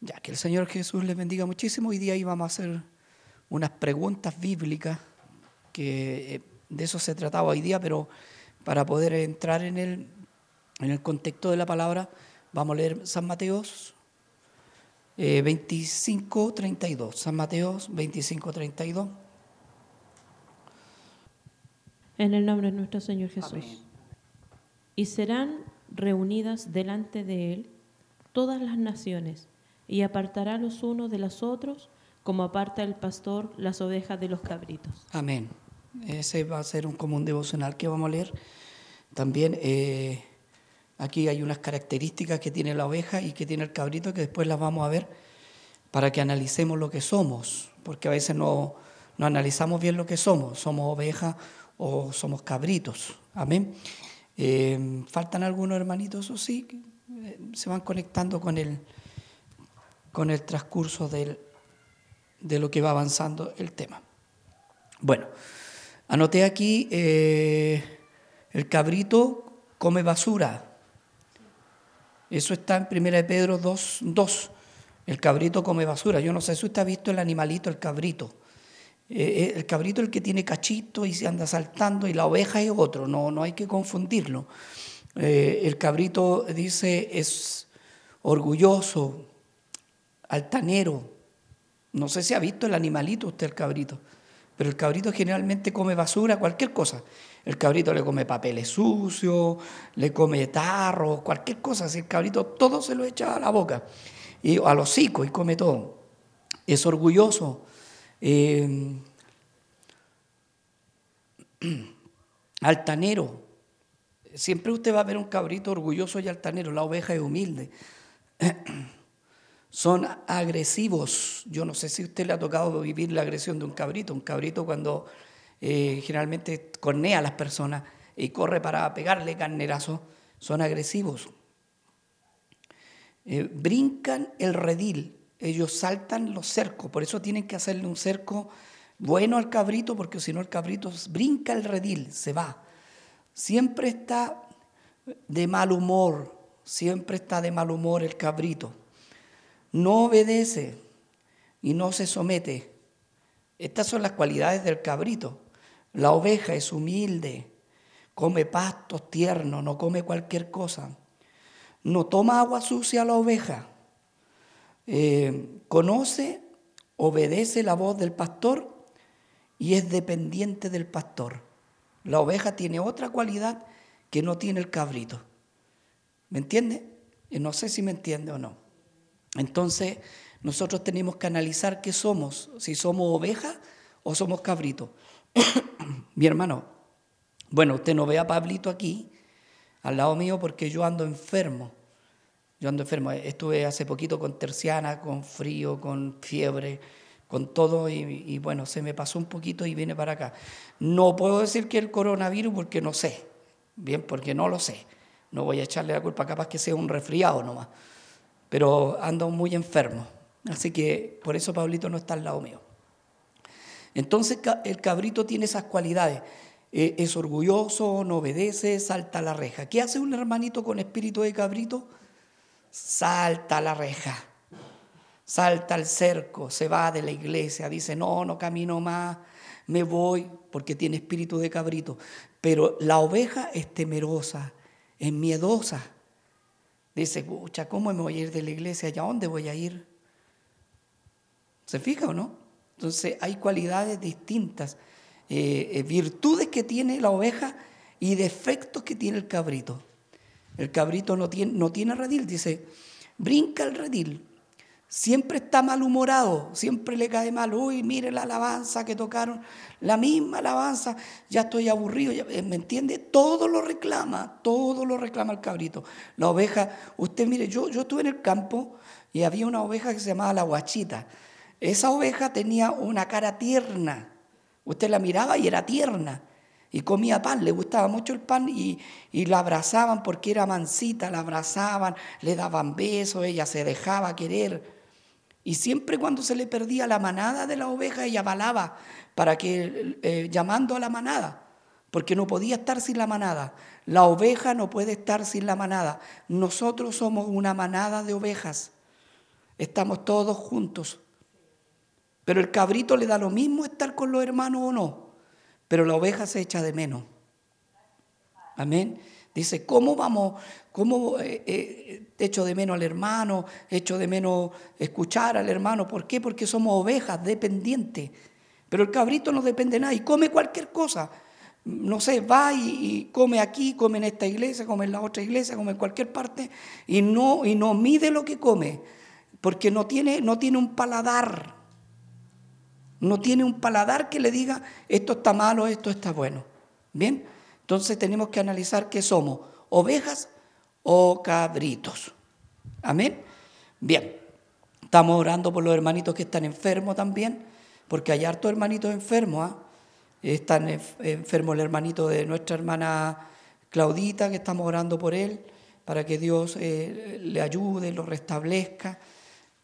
Ya que el Señor Jesús les bendiga muchísimo. Hoy día íbamos a hacer unas preguntas bíblicas, que eh, de eso se trataba hoy día, pero para poder entrar en el, en el contexto de la palabra, vamos a leer San Mateos eh, 25, 32. San Mateos 25, 32. En el nombre de nuestro Señor Jesús. Amén. Y serán reunidas delante de él todas las naciones, y apartará los unos de los otros, como aparta el pastor las ovejas de los cabritos. Amén. Ese va a ser un común devocional que vamos a leer. También eh, aquí hay unas características que tiene la oveja y que tiene el cabrito que después las vamos a ver para que analicemos lo que somos, porque a veces no, no analizamos bien lo que somos. Somos ovejas o somos cabritos. Amén. Eh, ¿Faltan algunos hermanitos? O sí, eh, se van conectando con el, con el transcurso del, de lo que va avanzando el tema. Bueno, anoté aquí, eh, el cabrito come basura. Eso está en 1 de Pedro 2, 2. El cabrito come basura. Yo no sé si usted ha visto el animalito, el cabrito. Eh, el cabrito es el que tiene cachito y se anda saltando y la oveja es otro, no, no hay que confundirlo. Eh, el cabrito dice es orgulloso, altanero. No sé si ha visto el animalito usted el cabrito, pero el cabrito generalmente come basura, cualquier cosa. El cabrito le come papeles sucios, le come tarro, cualquier cosa. Si el cabrito todo se lo echa a la boca, y a los hocico y come todo. Es orgulloso. Eh, altanero. Siempre usted va a ver un cabrito orgulloso y altanero, la oveja es humilde. Son agresivos. Yo no sé si a usted le ha tocado vivir la agresión de un cabrito. Un cabrito cuando eh, generalmente cornea a las personas y corre para pegarle carnerazo, son agresivos. Eh, brincan el redil, ellos saltan los cercos, por eso tienen que hacerle un cerco bueno al cabrito, porque si no el cabrito brinca el redil, se va. Siempre está de mal humor, siempre está de mal humor el cabrito. No obedece y no se somete. Estas son las cualidades del cabrito. La oveja es humilde, come pastos tiernos, no come cualquier cosa. No toma agua sucia la oveja. Eh, conoce, obedece la voz del pastor y es dependiente del pastor. La oveja tiene otra cualidad que no tiene el cabrito. ¿Me entiende? No sé si me entiende o no. Entonces, nosotros tenemos que analizar qué somos, si somos oveja o somos cabrito. Mi hermano, bueno, usted no ve a Pablito aquí, al lado mío, porque yo ando enfermo. Yo ando enfermo. Estuve hace poquito con terciana, con frío, con fiebre con todo y, bueno, se me pasó un poquito y vine para acá. No puedo decir que el coronavirus porque no sé, bien, porque no lo sé. No voy a echarle la culpa, capaz que sea un resfriado nomás, pero ando muy enfermo. Así que por eso Pablito no está al lado mío. Entonces el cabrito tiene esas cualidades. Eh, es orgulloso, no obedece, salta a la reja. ¿Qué hace un hermanito con espíritu de cabrito? Salta a la reja salta al cerco, se va de la iglesia, dice, no, no camino más, me voy, porque tiene espíritu de cabrito. Pero la oveja es temerosa, es miedosa. Dice, pucha, ¿cómo me voy a ir de la iglesia? ¿Y a dónde voy a ir? ¿Se fija o no? Entonces hay cualidades distintas, eh, eh, virtudes que tiene la oveja y defectos que tiene el cabrito. El cabrito no tiene, no tiene redil, dice, brinca el redil, Siempre está malhumorado, siempre le cae mal. Uy, mire la alabanza que tocaron, la misma alabanza, ya estoy aburrido, eh, ¿me entiende? Todo lo reclama, todo lo reclama el cabrito. La oveja, usted mire, yo, yo estuve en el campo y había una oveja que se llamaba la guachita. Esa oveja tenía una cara tierna. Usted la miraba y era tierna. Y comía pan, le gustaba mucho el pan y, y, la abrazaban porque era mansita, la abrazaban, le daban besos, ella se dejaba querer. Y siempre cuando se le perdía la manada de la oveja, ella balaba para que, eh, llamando a la manada, porque no podía estar sin la manada. La oveja no puede estar sin la manada. Nosotros somos una manada de ovejas. Estamos todos juntos. Pero el cabrito le da lo mismo estar con los hermanos o no. Pero la oveja se echa de menos. Amén. Dice, ¿cómo vamos? ¿Cómo eh, eh, echo de menos al hermano? Echo de menos escuchar al hermano. ¿Por qué? Porque somos ovejas dependientes. Pero el cabrito no depende de nada y come cualquier cosa. No sé, va y, come aquí, come en esta iglesia, come en la otra iglesia, come en cualquier parte y no, y no mide lo que come, porque no tiene, no tiene un paladar. No tiene un paladar que le diga esto está malo, esto está bueno. ¿Bien? Entonces tenemos que analizar qué somos, ovejas o cabritos. Amén. Bien, estamos orando por los hermanitos que están enfermos también, porque hay hartos hermanitos enfermos. ¿ah? Está enfermo el hermanito de nuestra hermana Claudita, que estamos orando por él, para que Dios eh, le ayude, lo restablezca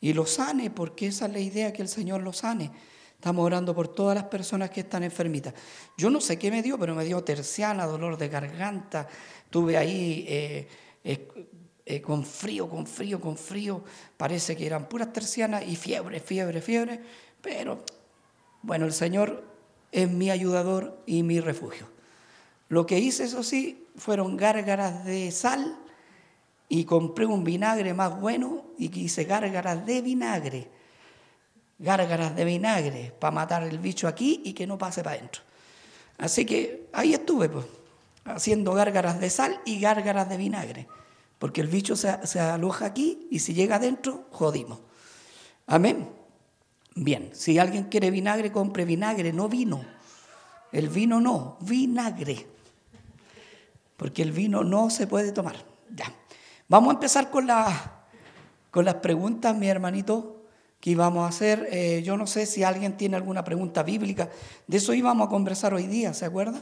y lo sane, porque esa es la idea, que el Señor lo sane. Estamos orando por todas las personas que están enfermitas. Yo no sé qué me dio, pero me dio terciana, dolor de garganta. Tuve ahí eh, eh, con frío, con frío, con frío. Parece que eran puras tercianas y fiebre, fiebre, fiebre. Pero bueno, el Señor es mi ayudador y mi refugio. Lo que hice, eso sí, fueron gárgaras de sal y compré un vinagre más bueno y hice gárgaras de vinagre gárgaras de vinagre para matar el bicho aquí y que no pase para adentro. Así que ahí estuve, pues, haciendo gárgaras de sal y gárgaras de vinagre, porque el bicho se, aloja aquí y si llega adentro, jodimos. Amén. Bien, si alguien quiere vinagre, compre vinagre, no vino. El vino no, vinagre. Porque el vino no se puede tomar. Ya. Vamos a empezar con, con las preguntas, mi hermanito que íbamos a hacer. Eh, yo no sé si alguien tiene alguna pregunta bíblica. De eso íbamos a conversar hoy día, ¿se acuerda?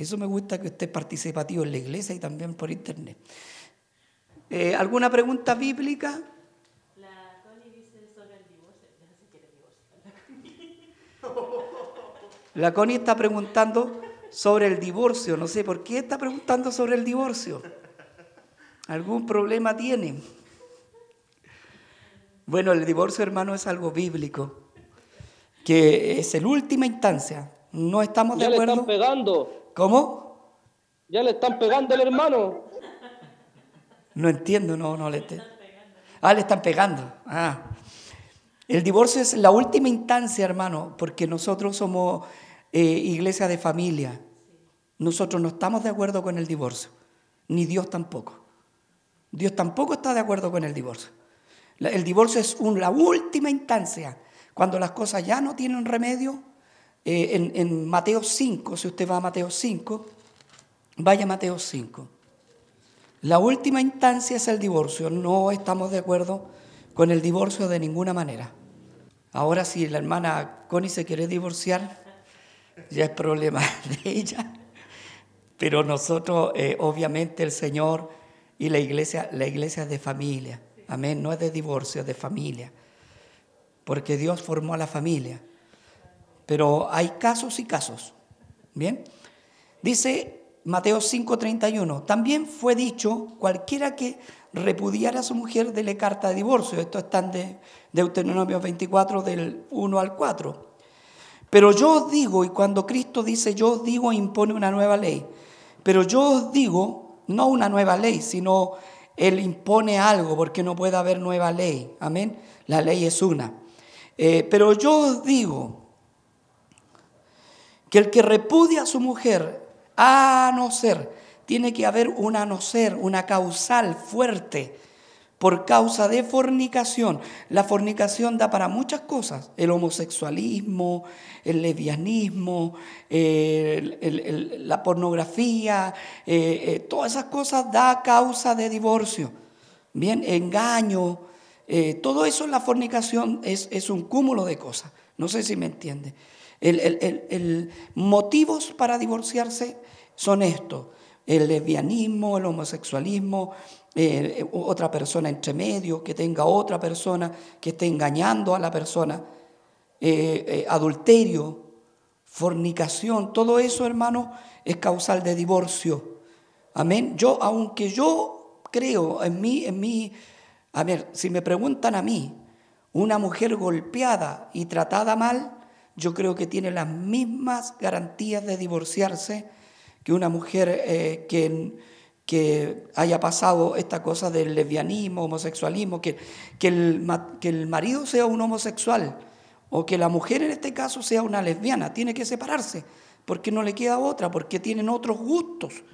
Eso me gusta que esté participativo en la iglesia y también por internet. Eh, ¿Alguna pregunta bíblica? La Connie dice sobre el divorcio. La Connie está preguntando sobre el divorcio. No sé por qué está preguntando sobre el divorcio. ¿Algún problema tiene? Bueno, el divorcio, hermano, es algo bíblico, que es en última instancia. No estamos de acuerdo. Ya le están pegando. ¿Cómo? Ya le están pegando al hermano. No entiendo, no, no le entiendo. Ah, le están pegando. Ah. El divorcio es la última instancia, hermano, porque nosotros somos eh, iglesia de familia. Nosotros no estamos de acuerdo con el divorcio, ni Dios tampoco. Dios tampoco está de acuerdo con el divorcio. El divorcio es la última instancia, cuando las cosas ya no tienen remedio. Eh, en, Mateo 5, si usted va a Mateo 5, vaya a Mateo 5. La última instancia es el divorcio. No estamos de acuerdo con el divorcio de ninguna manera. Ahora si la hermana Connie se quiere divorciar, ya es problema de ella. Pero nosotros, eh, obviamente, el Señor y la iglesia, la iglesia es de familia. Amén. No es de divorcio, es de familia. Porque Dios formó a la familia. Pero hay casos y casos. Bien. Dice Mateo 5:31. También fue dicho, cualquiera que repudiara a su mujer, dele carta de divorcio. Esto está en Deuteronomio 24 del 1 al 4. Pero yo os digo, y cuando Cristo dice yo os digo, impone una nueva ley. Pero yo os digo, no una nueva ley, sino él impone algo porque no puede haber nueva ley. Amén. La ley es una. Eh, pero yo os digo que el que repudia a su mujer, a no ser, tiene que haber una no ser, una causal fuerte por causa de fornicación. La fornicación da para muchas cosas, el homosexualismo, el lesbianismo, la pornografía, eh, eh, todas esas cosas da causa de divorcio. Bien, engaño, eh, todo eso en la fornicación es, es, un cúmulo de cosas. No sé si me entiende. El, motivos para divorciarse son estos, el lesbianismo, el homosexualismo, eh, otra persona entre medio, que tenga otra persona que esté engañando a la persona, eh, eh, adulterio, fornicación, todo eso, hermano, es causal de divorcio. Amén. Yo, aunque yo creo en mí, en mí, A ver, si me preguntan a mí, una mujer golpeada y tratada mal, yo creo que tiene las mismas garantías de divorciarse que una mujer eh, que, que, haya pasado esta cosa del lesbianismo, homosexualismo, que, que, el, que el marido sea un homosexual o que la mujer en este caso sea una lesbiana, tiene que separarse porque no le queda otra, porque tienen otros gustos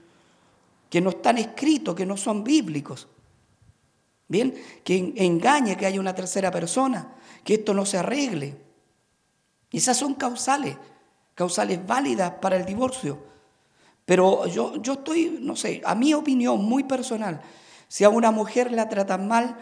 que no están escritos, que no son bíblicos. Bien, que engañe que haya una tercera persona, que esto no se arregle. Esas son causales, causales válidas para el divorcio. Pero yo, yo estoy, no sé, a mi opinión muy personal, si a una mujer la tratan mal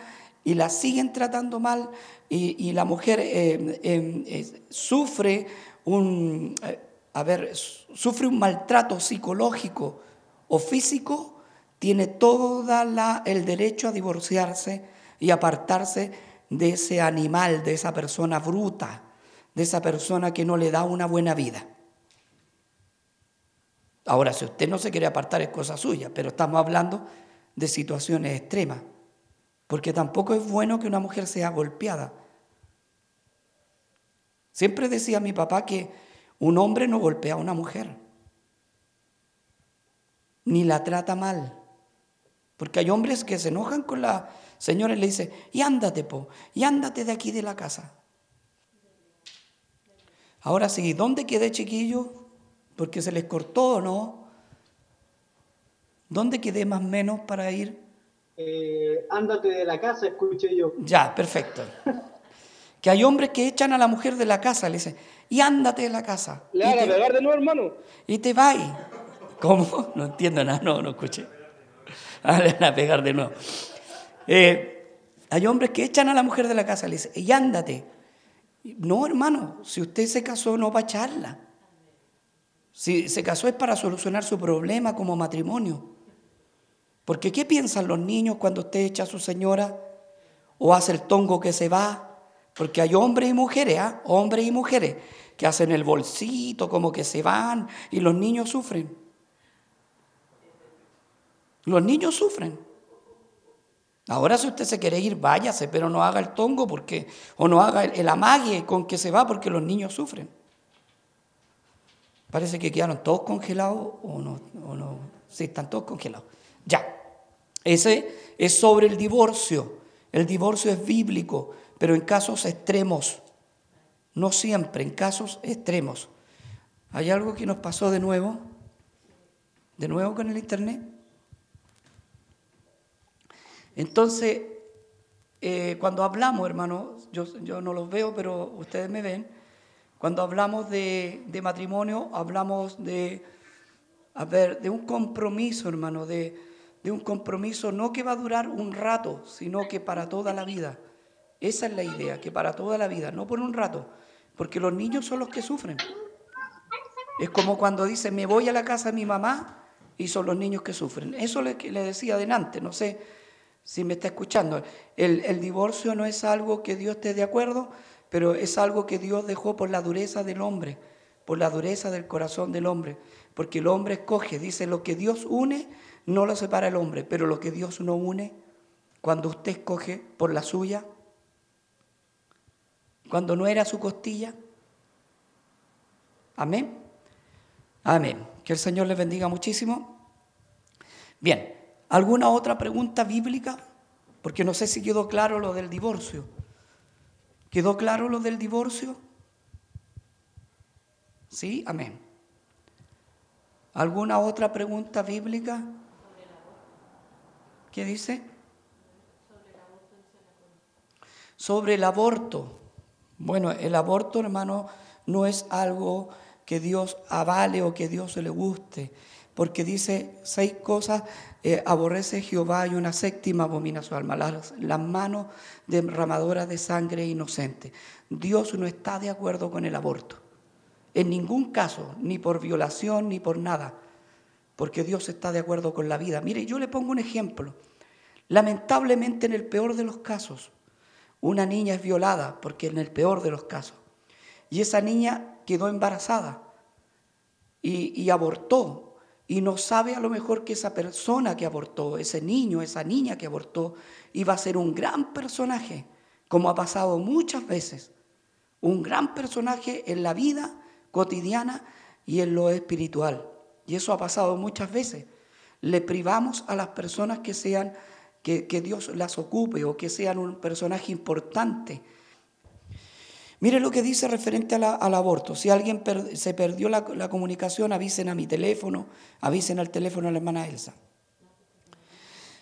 y la siguen tratando mal y, la mujer eh, em, eh, sufre un, eh, a ver, sufre un maltrato psicológico o físico, tiene todo el derecho a divorciarse y apartarse de ese animal, de esa persona bruta, de esa persona que no le da una buena vida. Ahora, si usted no se quiere apartar es cosa suya, pero estamos hablando de situaciones extremas, porque tampoco es bueno que una mujer sea golpeada. Siempre decía mi papá que un hombre no golpea a una mujer, ni la trata mal. Porque hay hombres que se enojan con la señora y le dicen, y ándate, po, y ándate de aquí de la casa. Ahora sí, ¿dónde quedé, chiquillo? Porque se les cortó o no. ¿Dónde quedé más o menos para ir? Eh, ándate de la casa, escuché yo. Ya, perfecto. que hay hombres que echan a la mujer de la casa, le dicen, y ándate de la casa. Le van a pegar de nuevo, hermano. Y te vas. ¿Cómo? No entiendo nada, no, no escuché. Ah, le van a pegar de nuevo. Eh, hay hombres que echan a la mujer de la casa, le dicen, y ándate. No, hermano, si usted se casó no va a echarla. Si se casó es para solucionar su problema como matrimonio. Porque ¿qué piensan los niños cuando usted echa a su señora o hace el tongo que se va? Porque hay hombres y mujeres, ¿ah? hombres y mujeres, que hacen el bolsito, como que se van, y los niños sufren. Los niños sufren. Ahora si usted se quiere ir, váyase, pero no haga el tongo porque, o no haga el, amague con que se va porque los niños sufren. Parece que quedaron todos congelados o no, o no. Sí, están todos congelados. Ya. Ese es sobre el divorcio. El divorcio es bíblico pero en casos extremos, no siempre, en casos extremos. ¿Hay algo que nos pasó de nuevo? ¿De nuevo con el Internet? Entonces, eh, cuando hablamos, hermano, yo, no los veo, pero ustedes me ven, cuando hablamos de, matrimonio, hablamos de, a ver, de un compromiso, hermano, de, un compromiso no que va a durar un rato, sino que para toda la vida. Esa es la idea, que para toda la vida, no por un rato, porque los niños son los que sufren. Es como cuando dice, me voy a la casa de mi mamá y son los niños que sufren. Eso le, le decía adelante, no sé si me está escuchando. El, el divorcio no es algo que Dios esté de acuerdo, pero es algo que Dios dejó por la dureza del hombre, por la dureza del corazón del hombre, porque el hombre escoge, dice, lo que Dios une no lo separa el hombre, pero lo que Dios no une, cuando usted escoge por la suya, cuando no era su costilla. Amén. Amén. Que el Señor les bendiga muchísimo. Bien, ¿alguna otra pregunta bíblica? Porque no sé si quedó claro lo del divorcio. ¿Quedó claro lo del divorcio? Sí, amén. ¿Alguna otra pregunta bíblica? ¿Qué dice? Sobre el aborto. Bueno, el aborto, hermano, no es algo que Dios avale o que Dios le guste, porque dice seis cosas, eh, aborrece Jehová y una séptima abomina su alma, las, las manos derramadoras de sangre inocente. Dios no está de acuerdo con el aborto, en ningún caso, ni por violación ni por nada, porque Dios está de acuerdo con la vida. Mire, yo le pongo un ejemplo. Lamentablemente en el peor de los casos, una niña es violada, porque en el peor de los casos, y esa niña quedó embarazada y, abortó, y no sabe a lo mejor que esa persona que abortó, ese niño, esa niña que abortó, iba a ser un gran personaje, como ha pasado muchas veces, un gran personaje en la vida cotidiana y en lo espiritual. Y eso ha pasado muchas veces. Le privamos a las personas que sean, que, Dios las ocupe o que sean un personaje importante. Mire lo que dice referente al aborto. Si alguien se perdió la, la, comunicación, avisen a mi teléfono, avisen al teléfono de la hermana Elsa.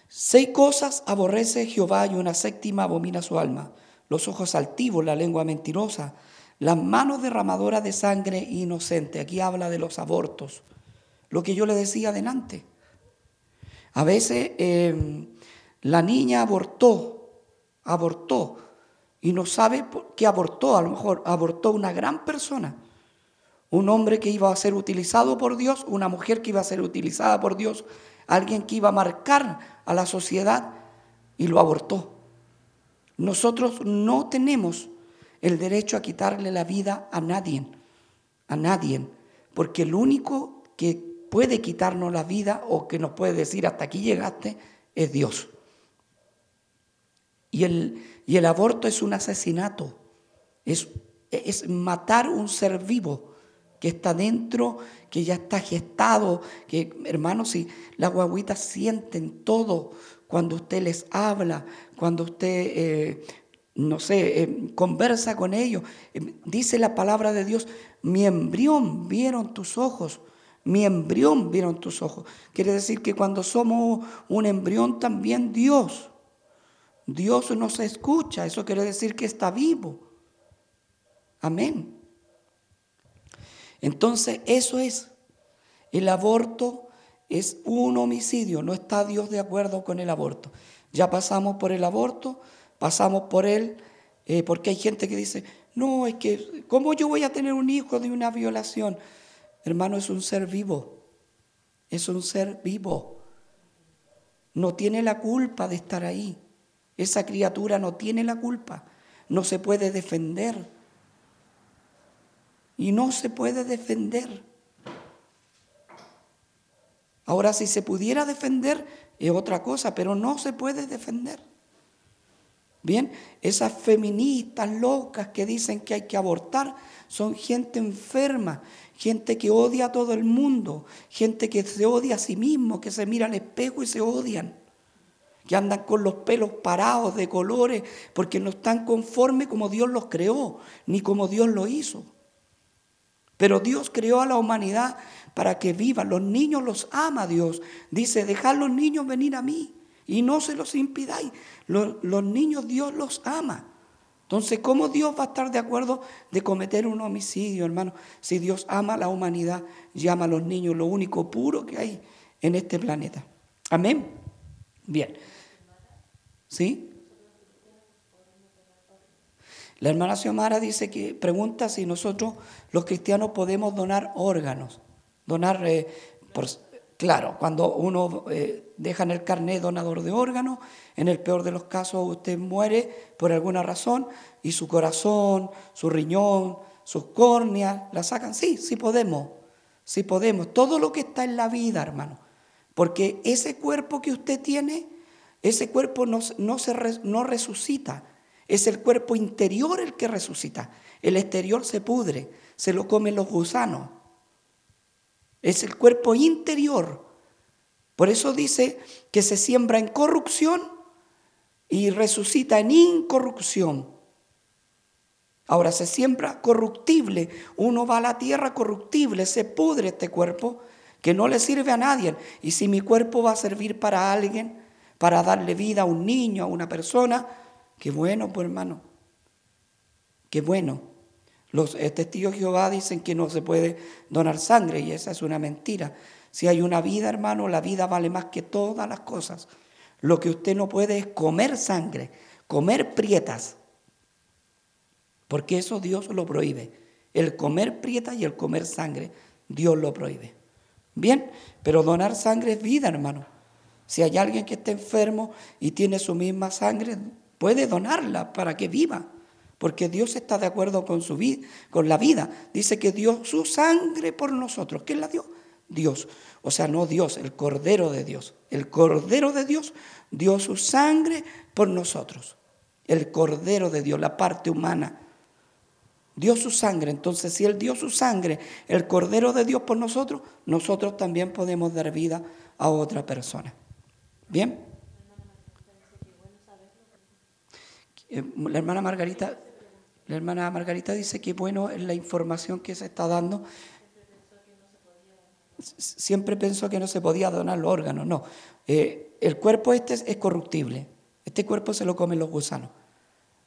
Seis cosas aborrece Jehová y una séptima abomina su alma. Los ojos altivos, la lengua mentirosa, las manos derramadoras de sangre inocente. Aquí habla de los abortos. Lo que yo le decía adelante. A veces em, la niña abortó, abortó, y no sabe qué abortó. A lo mejor abortó una gran persona. Un hombre que iba a ser utilizado por Dios, una mujer que iba a ser utilizada por Dios, alguien que iba a marcar a la sociedad y lo abortó. Nosotros no tenemos el derecho a quitarle la vida a nadie, a nadie, porque el único que puede quitarnos la vida o que nos puede decir hasta aquí llegaste es Dios. Y el, y el aborto es un asesinato, es, es matar un ser vivo que está dentro, que ya está gestado, que hermanos, si las guaguitas sienten todo cuando usted les habla, cuando usted eh, no sé, eh, conversa con ellos. Eh, dice la palabra de Dios, mi embrión vieron tus ojos, mi embrión vieron tus ojos. Quiere decir que cuando somos un embrión también Dios, Dios nos escucha, eso quiere decir que está vivo. Amén. Entonces, eso es, el aborto es un homicidio, no está Dios de acuerdo con el aborto. Ya pasamos por el aborto, pasamos por él, eh, porque hay gente que dice, no, es que, ¿cómo yo voy a tener un hijo de una violación? Hermano, es un ser vivo, es un ser vivo. No tiene la culpa de estar ahí. Esa criatura no tiene la culpa, no se puede defender. Y no se puede defender. Ahora, si se pudiera defender, es otra cosa, pero no se puede defender. Bien, esas feministas locas que dicen que hay que abortar son gente enferma, gente que odia a todo el mundo, gente que se odia a sí mismo, que se mira al espejo y se odian, que andan con los pelos parados de colores porque no están conformes como Dios los creó, ni como Dios lo hizo. Pero Dios creó a la humanidad para que vivan. Los niños los ama Dios. Dice, dejad los niños venir a mí y no se los impidáis. Los, niños Dios los ama. Entonces, ¿cómo Dios va a estar de acuerdo de cometer un homicidio, hermano? Si Dios ama a la humanidad llama a los niños lo único puro que hay en este planeta. Amén. Bien. ¿Sí? La hermana Xiomara dice que pregunta si nosotros los cristianos podemos donar órganos, donar eh, Claro, cuando uno eh, deja en el carnet donador de órganos, en el peor de los casos usted muere por alguna razón y su corazón, su riñón, sus córneas la sacan. Sí, sí podemos, sí podemos. Todo lo que está en la vida, hermano. Porque ese cuerpo que usted tiene, ese cuerpo no, no, se, no resucita. Es el cuerpo interior el que resucita. El exterior se pudre, se lo comen los gusanos. Es el cuerpo interior. Por eso dice que se siembra en corrupción y resucita en incorrupción. Ahora se siembra corruptible. Uno va a la tierra corruptible, se pudre este cuerpo que no le sirve a nadie. Y si mi cuerpo va a servir para alguien, para darle vida a un niño, a una persona, qué bueno, pues hermano. Qué bueno. Los eh, testigos de Jehová dicen que no se puede donar sangre y esa es una mentira. Si hay una vida, hermano, la vida vale más que todas las cosas. Lo que usted no puede es comer sangre, comer prietas, porque eso Dios lo prohíbe. El comer prietas y el comer sangre, Dios lo prohíbe. Bien, pero donar sangre es vida, hermano. Si hay alguien que está enfermo y tiene su misma sangre, puede donarla para que viva porque Dios está de acuerdo con, su vida, con la vida. Dice que dio su sangre por nosotros. ¿Quién la dio? Dios. O sea, no Dios, el Cordero de Dios. El Cordero de Dios dio su sangre por nosotros. El Cordero de Dios, la parte humana. Dio su sangre. Entonces, si Él dio su sangre, el Cordero de Dios por nosotros, nosotros también podemos dar vida a otra persona. ¿Bien? Eh, la hermana Margarita, la hermana Margarita dice que bueno es la información que se está dando. Siempre pensó que no se podía donar los órganos. No, eh, el cuerpo este es, corruptible. Este cuerpo se lo comen los gusanos.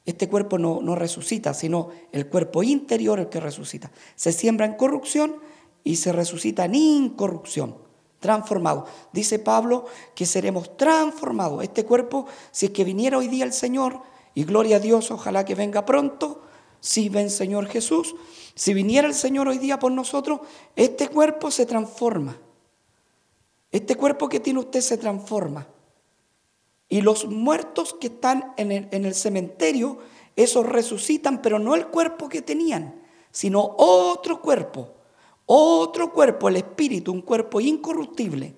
Este cuerpo no, no resucita, sino el cuerpo interior el que resucita. Se siembra en corrupción y se resucita en incorrupción transformado. Dice Pablo que seremos transformados. Este cuerpo, si es que viniera hoy día el Señor, y gloria a Dios, ojalá que venga pronto. Si ven Señor Jesús, si viniera el Señor hoy día por nosotros, este cuerpo se transforma. Este cuerpo que tiene usted se transforma. Y los muertos que están en el, en el cementerio, esos resucitan, pero no el cuerpo que tenían, sino otro cuerpo. Otro cuerpo, el espíritu, un cuerpo incorruptible.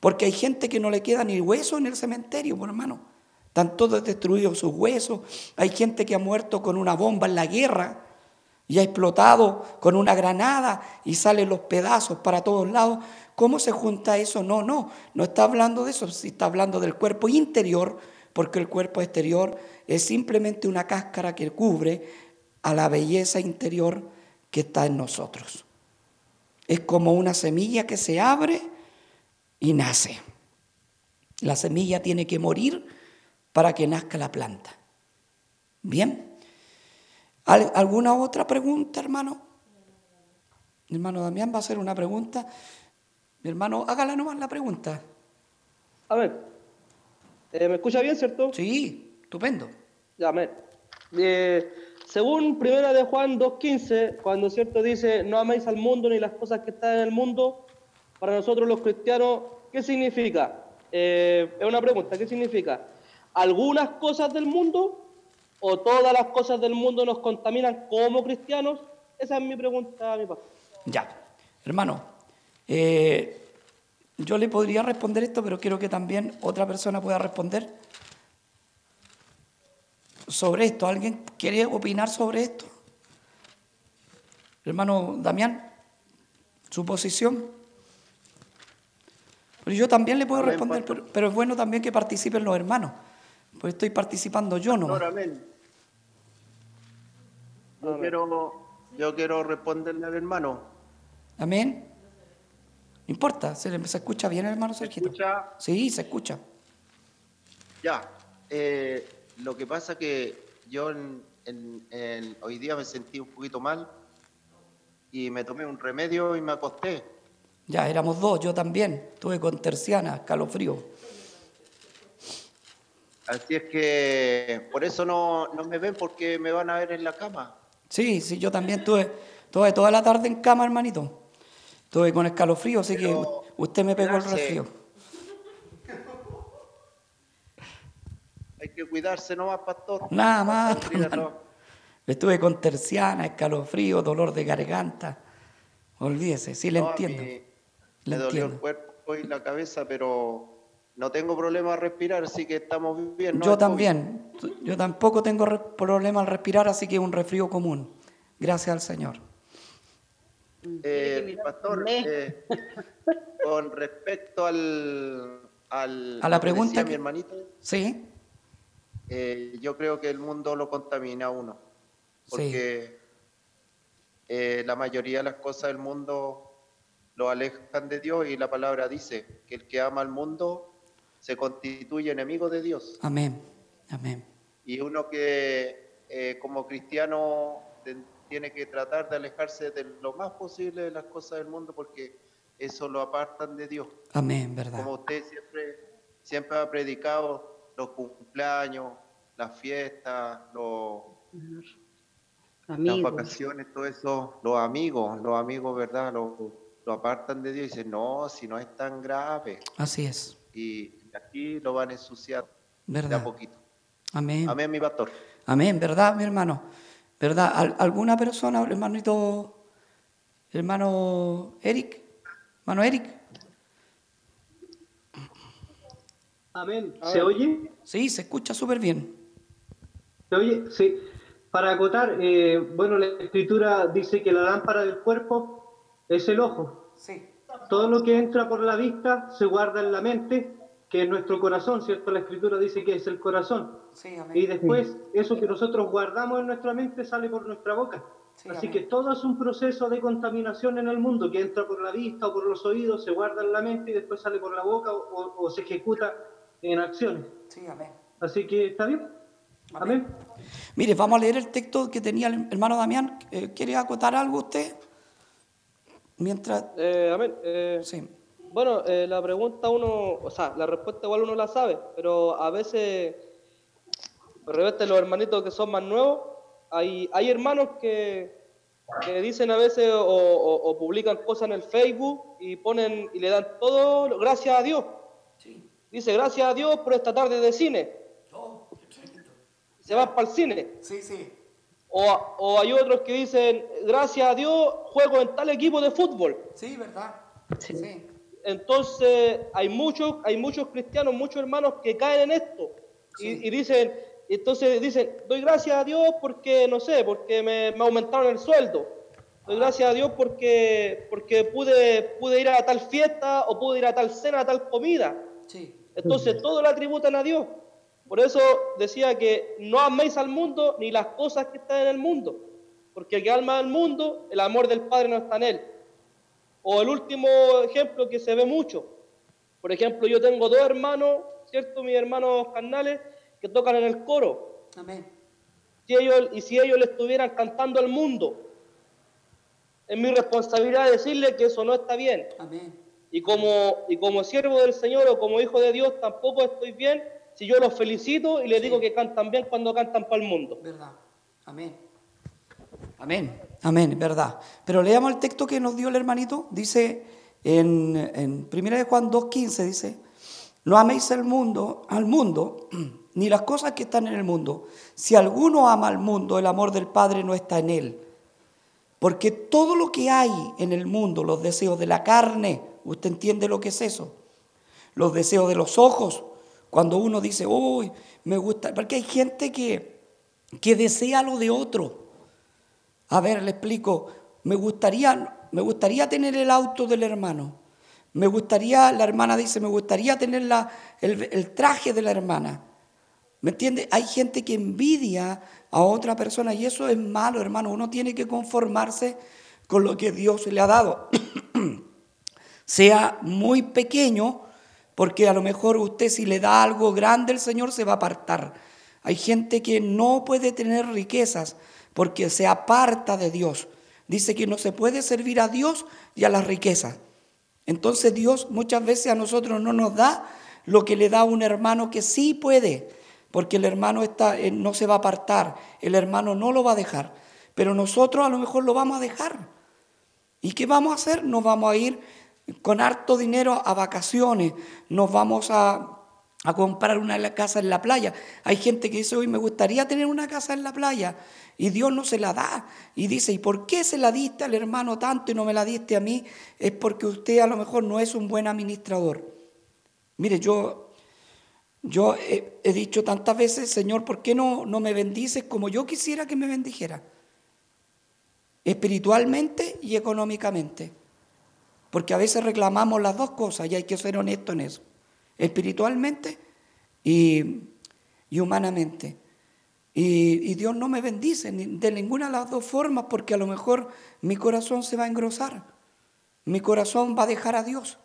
Porque hay gente que no le queda ni hueso en el cementerio, por hermano. Están todos destruidos sus huesos. Hay gente que ha muerto con una bomba en la guerra y ha explotado con una granada y salen los pedazos para todos lados. ¿Cómo se junta eso? No, no, no está hablando de eso, está hablando del cuerpo interior, porque el cuerpo exterior es simplemente una cáscara que cubre a la belleza interior que está en nosotros. Es como una semilla que se abre y nace. La semilla tiene que morir para que nazca la planta. Bien. ¿Alguna otra pregunta, hermano? Hermano Damián va a hacer una pregunta. Mi hermano, hágala nomás la pregunta. A ver, eh, ¿me escucha bien, cierto? Sí, estupendo. Ya, amén. Eh, según Primera de Juan 2.15, cuando cierto dice, no améis al mundo ni las cosas que están en el mundo, para nosotros los cristianos, ¿qué significa? Eh, es una pregunta, ¿qué significa? algunas cosas del mundo o todas las cosas del mundo nos contaminan como cristianos? Esa es mi pregunta, mi pastor. Ya, hermano, eh, yo le podría responder esto, pero quiero que también otra persona pueda responder sobre esto. ¿Alguien quiere opinar sobre esto? Hermano Damián, su posición. Pero yo también le puedo responder, pero es bueno también que participen los hermanos. Pues estoy participando yo no. amén. Yo quiero, yo quiero responderle al hermano. Amén. No importa, ¿se, se escucha bien hermano Sergio? ¿Se escucha? Sí, se escucha. Ya. Eh, lo que pasa que yo hoy día me sentí un poquito mal y me tomé un remedio y me acosté. Ya, éramos dos, yo también. Estuve con terciana, escalofrío. Así es que por eso no, me ven porque me van a ver en la cama. Sí, sí, yo también tuve, tuve toda la tarde en cama, hermanito. Estuve con escalofrío, así que usted me pegó el resfrío. Hay que cuidarse nomás, pastor. Nada más, Estuve con terciana, escalofrío, dolor de garganta. Olvídese, sí le entiendo. le dolió el cuerpo y la cabeza, pero no tengo problema a respirar, así que estamos bien. Yo también. Yo tampoco tengo problema al respirar, así que es un resfrío común. Gracias al Señor. Eh, pastor, eh, con respecto al, a la pregunta, mi hermanito, sí, eh, yo creo que el mundo lo contamina a uno, porque la mayoría de las cosas del mundo lo alejan de Dios y la palabra dice que el que ama al mundo se constituye enemigo de Dios. Amén, amén. Y uno que eh, como cristiano tiene que tratar de alejarse de lo más posible de las cosas del mundo porque eso lo apartan de Dios. Amén, verdad. Como usted siempre, siempre ha predicado los cumpleaños, las fiestas, los, las vacaciones, todo eso, los amigos, los amigos, ¿verdad? Lo, lo apartan de Dios y dicen, no, si no es tan grave. Así es. Y aquí lo van a ensuciar ¿verdad? de a poquito. Amén. Amén, mi pastor. Amén, ¿verdad, mi hermano? ¿Verdad? ¿Alguna persona, hermanito, hermano Eric? Hermano Eric. Amén. ¿Se oye? Sí, se escucha súper bien. ¿Se oye? Sí. Para acotar, eh, bueno, la escritura dice que la lámpara del cuerpo es el ojo. Sí. Todo lo que entra por la vista se guarda en la mente, que es nuestro corazón, ¿cierto? La escritura dice que es el corazón. Sí, Y después, eso que nosotros guardamos en nuestra mente sale por nuestra boca. Sí, Así amén. que todo es un proceso de contaminación en el mundo, que entra por la vista o por los oídos, se guarda en la mente y después sale por la boca o, o- o se ejecuta en acciones. Sí, amén. Así que está bien. Amén. Mire, vamos a leer el texto que tenía el hermano Damián. Eh, ¿Quiere acotar algo usted? Mientras... Eh, amén. Eh, Sí. Bueno, eh, la pregunta uno, o sea, la respuesta igual uno la sabe, pero a veces, de repente los hermanitos que son más nuevos, hay, hay hermanos que, que dicen a veces o, o- o publican cosas en el Facebook y ponen y le dan todo, lo- gracias a Dios. Dice, gracias a Dios por esta tarde de cine. Se van para el cine. Sí, sí. O, o hay otros que dicen, gracias a Dios juego en tal equipo de fútbol. Sí, ¿verdad? Sí. Entonces, hay muchos, hay muchos cristianos, muchos hermanos que caen en esto. Y, y dicen, entonces dicen, doy gracias a Dios porque, no sé, porque me, me aumentaron el sueldo. Doy gracias a Dios porque, porque pude, pude ir a tal fiesta o pude ir a tal cena, a tal comida. Sí. Entonces, todo lo atributan a Dios. Por eso decía que no améis al mundo ni las cosas que están en el mundo. Porque el que ama al mundo, el amor del Padre no está en él. O el último ejemplo que se ve mucho. Por ejemplo, yo tengo dos hermanos, ¿cierto? Mis hermanos carnales, que tocan en el coro. Amén. Si ellos, y si ellos le estuvieran cantando al mundo, es mi responsabilidad decirle que eso no está bien. Amén. Y como, y como siervo del Señor o como hijo de Dios tampoco estoy bien si yo los felicito y les digo que cantan bien cuando cantan para el mundo. ¿Verdad? Amén. Amén. Amén, verdad. Pero leamos el texto que nos dio el hermanito. Dice en, en 1 de Juan 2.15, dice, no améis el mundo, al mundo, ni las cosas que están en el mundo. Si alguno ama al mundo, el amor del Padre no está en él. Porque todo lo que hay en el mundo, los deseos de la carne, ¿usted entiende lo que es eso? Los deseos de los ojos, cuando uno dice, uy, me gusta, porque hay gente que, que desea lo de otro. A ver, le explico, me gustaría, me gustaría tener el auto del hermano. Me gustaría, la hermana dice, me gustaría tener la- el, el traje de la hermana. ¿Me entiende? Hay gente que envidia a otra persona y eso es malo, hermano. Uno tiene que conformarse con lo que Dios le ha dado. sea muy pequeño, porque a lo mejor usted si le da algo grande, el Señor se va a apartar. Hay gente que no puede tener riquezas porque se aparta de Dios. Dice que no se puede servir a Dios y a las riquezas. Entonces Dios muchas veces a nosotros no nos da lo que le da a un hermano que sí puede, porque el hermano está, eh, no se va a apartar, el hermano no lo va a dejar, pero nosotros a lo mejor lo vamos a dejar. ¿Y qué vamos a hacer? Nos vamos a ir con harto dinero a vacaciones, nos vamos a, a comprar una casa en la playa. Hay gente que dice, hoy me gustaría tener una casa en la playa y Dios no se la da. Y dice, ¿y por qué se la diste al hermano tanto y no me la diste a mí? Es porque usted a lo mejor no es un buen administrador. Mire, yo, yo he, dicho tantas veces, Señor, ¿por qué no, no me bendices como yo quisiera que me bendijera? Espiritualmente y económicamente. Porque a veces reclamamos las dos cosas y hay que ser honesto en eso. Espiritualmente y, y humanamente. Y, y Dios no me bendice de ninguna de las dos formas porque a lo mejor mi corazón se va a engrosar. Mi corazón va a dejar a Dios.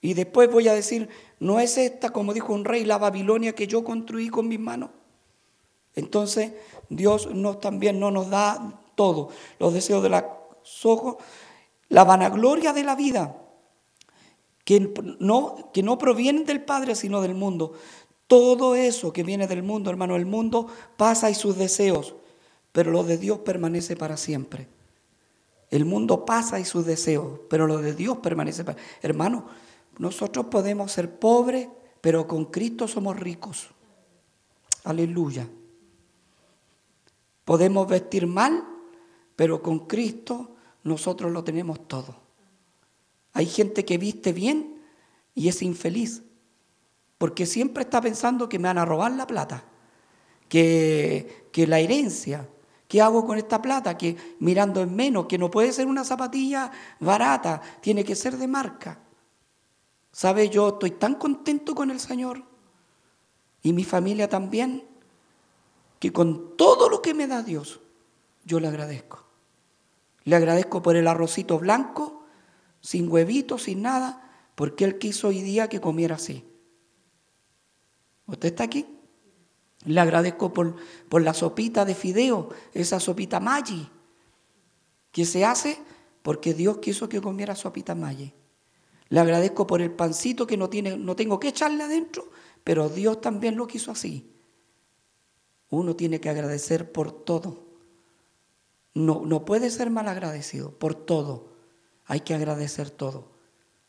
Y después voy a decir, no es esta, como dijo un rey, la Babilonia que yo construí con mis manos. Entonces Dios nos, también no nos da todo, los deseos de los ojos, la vanagloria de la vida, que no, que no provienen del Padre, sino del mundo. Todo eso que viene del mundo, hermano, el mundo pasa y sus deseos, pero lo de Dios permanece para siempre. El mundo pasa y sus deseos, pero lo de Dios permanece para... Hermano, nosotros podemos ser pobres, pero con Cristo somos ricos. Aleluya. Podemos vestir mal, pero con Cristo nosotros lo tenemos todo. Hay gente que viste bien y es infeliz, porque siempre está pensando que me van a robar la plata, que, que la herencia, ¿Qué hago con esta plata? Que mirando en menos, que no puede ser una zapatilla barata, tiene que ser de marca. ¿Sabe? Yo estoy tan contento con el Señor y mi familia también, que con todo lo que me da Dios, yo le agradezco. Le agradezco por el arrocito blanco, sin huevitos, sin nada, porque Él quiso hoy día que comiera así. ¿Usted está aquí? Le agradezco por, por la sopita de fideo, esa sopita Maggi, que se hace porque Dios quiso que comiera sopita Maggi. Le agradezco por el pancito que no, tiene, no tengo que echarle adentro, pero Dios también lo quiso así. Uno tiene que agradecer por todo. No, no puede ser mal agradecido por todo. Hay que agradecer todo.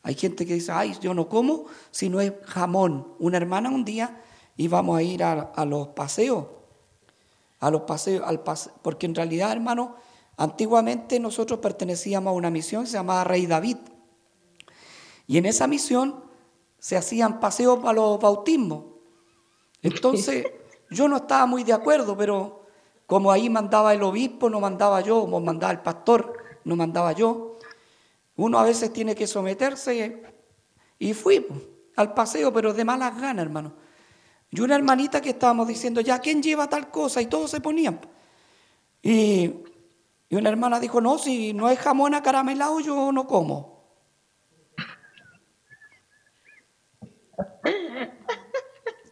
Hay gente que dice, ay, yo no como si no es jamón. Una hermana un día íbamos a ir a, los paseos, a los paseos, al porque en realidad, hermano, antiguamente nosotros pertenecíamos a una misión que se llamaba Rey David. Y en esa misión se hacían paseos para los bautismos. Entonces, yo no estaba muy de acuerdo, pero como ahí mandaba el obispo, no mandaba yo, como mandaba el pastor, no mandaba yo. Uno a veces tiene que someterse y fui al paseo, pero de malas ganas, hermano. Y una hermanita que estábamos diciendo, ya, ¿quién lleva tal cosa? Y todos se ponían. Y, y una hermana dijo, no, si no es jamón acaramelado, yo no como.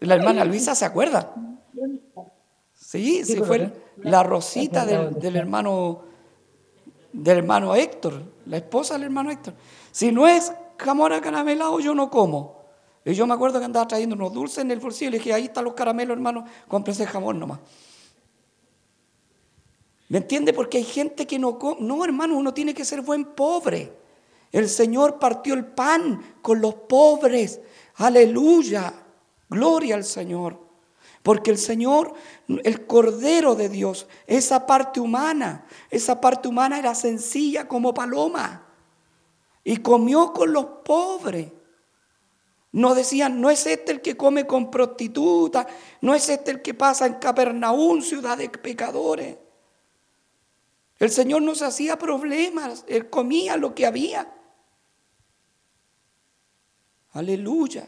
La hermana Luisa se acuerda. Sí, sí, fue la rosita del, del, hermano del hermano Héctor, la esposa del hermano Héctor. Si no es jamón acaramelado, yo no como. Y yo me acuerdo que andaba trayendo unos dulces en el bolsillo y le dije, ahí están los caramelos, hermano, cómprese jamón nomás. ¿Me entiende? Porque hay gente que no come. No, hermano, uno tiene que ser buen pobre. El Señor partió el pan con los pobres. Aleluya. Gloria al Señor. Porque el Señor, el Cordero de Dios, esa parte humana, esa parte humana era sencilla como paloma. Y comió con los pobres. No decían, no es este el que come con prostitutas, no es este el que pasa en Capernaum, ciudad de pecadores. El Señor no se hacía problemas, Él comía lo que había. Aleluya.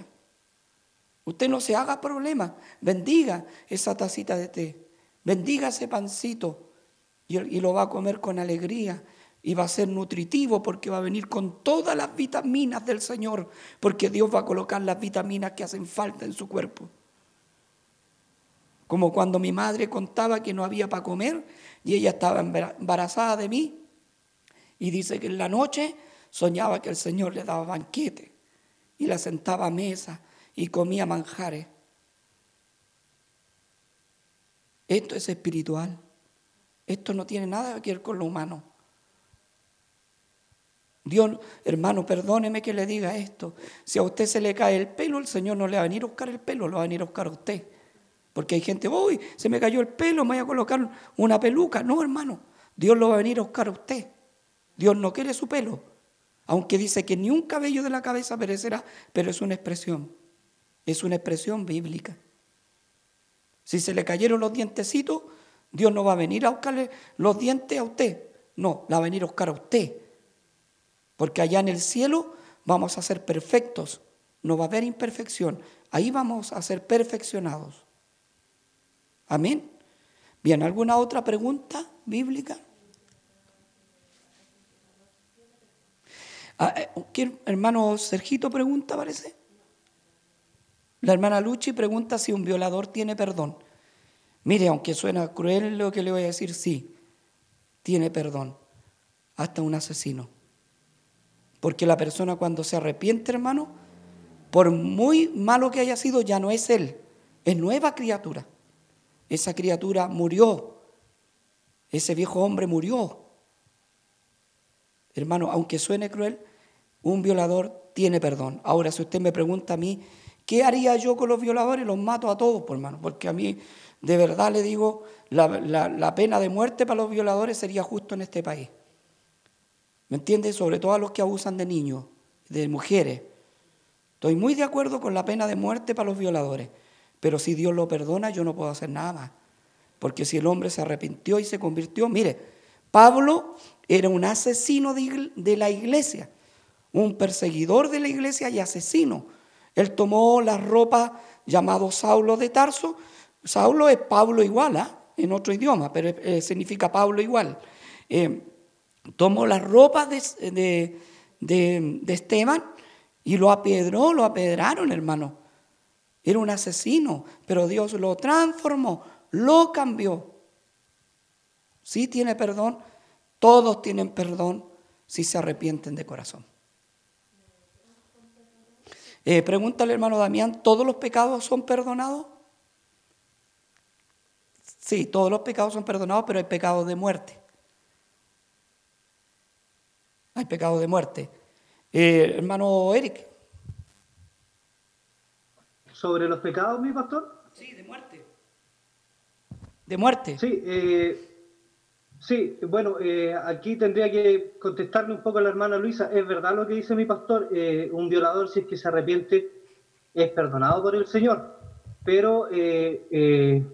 Usted no se haga problemas, bendiga esa tacita de té, bendiga ese pancito. Y, y lo va a comer con alegría. Y va a ser nutritivo porque va a venir con todas las vitaminas del Señor, porque Dios va a colocar las vitaminas que hacen falta en su cuerpo. Como cuando mi madre contaba que no había para comer y ella estaba embarazada de mí. Y dice que en la noche soñaba que el Señor le daba banquete y la sentaba a mesa y comía manjares. Esto es espiritual. Esto no tiene nada que ver con lo humano. Dios, hermano, perdóneme que le diga esto. Si a usted se le cae el pelo, el Señor no le va a venir a buscar el pelo, lo va a venir a buscar a usted. Porque hay gente, uy, se me cayó el pelo, me voy a colocar una peluca. No, hermano, Dios lo va a venir a buscar a usted. Dios no quiere su pelo. Aunque dice que ni un cabello de la cabeza perecerá, pero es una expresión. Es una expresión bíblica. Si se le cayeron los dientecitos, Dios no va a venir a buscarle los dientes a usted. No, la va a venir a buscar a usted porque allá en el cielo vamos a ser perfectos, no va a haber imperfección, ahí vamos a ser perfeccionados. Amén. Bien, ¿alguna otra pregunta bíblica? Ah, eh, hermano Sergito pregunta, parece? La hermana Luchi pregunta si un violador tiene perdón. Mire, aunque suena cruel lo que le voy a decir, sí, tiene perdón. Hasta un asesino. Porque la persona cuando se arrepiente, hermano, por muy malo que haya sido, ya no es él, es nueva criatura. Esa criatura murió, ese viejo hombre murió. Hermano, aunque suene cruel, un violador tiene perdón. Ahora, si usted me pregunta a mí, ¿qué haría yo con los violadores? Los mato a todos, por hermano, porque a mí, de verdad le digo, la, la pena de muerte para los violadores sería justo en este país. ¿Me entiendes? Sobre todo a los que abusan de niños. de mujeres. Estoy muy de acuerdo con la pena de muerte para los violadores, pero si Dios lo perdona, yo no puedo hacer nada más. Porque si el hombre se arrepintió y se convirtió, mire, Pablo era un asesino de la iglesia, un perseguidor de la iglesia y asesino. Él tomó la ropa llamado Saulo de Tarso. Saulo es Pablo igual, ¿ah? en otro idioma, pero eh, significa Pablo igual. Eh, tomó la ropa de, de, Esteban y lo apedró, lo apedraron, hermano. Era un asesino, pero Dios lo transformó, lo cambió. Sí tiene perdón, todos tienen perdón si se arrepienten de corazón. Eh, pregúntale, hermano Damián, ¿todos los pecados son perdonados? Sí, todos los pecados son perdonados, pero hay pecados de muerte. Hay pecados de muerte. Eh, hermano Eric. ¿Sobre los pecados, mi pastor? Sí, de muerte. De muerte. Sí, eh, Sí, bueno, eh, aquí tendría que contestarle un poco a la hermana Luisa. Es verdad lo que dice mi pastor, eh, un violador si es que se arrepiente es perdonado por el Señor, pero eh,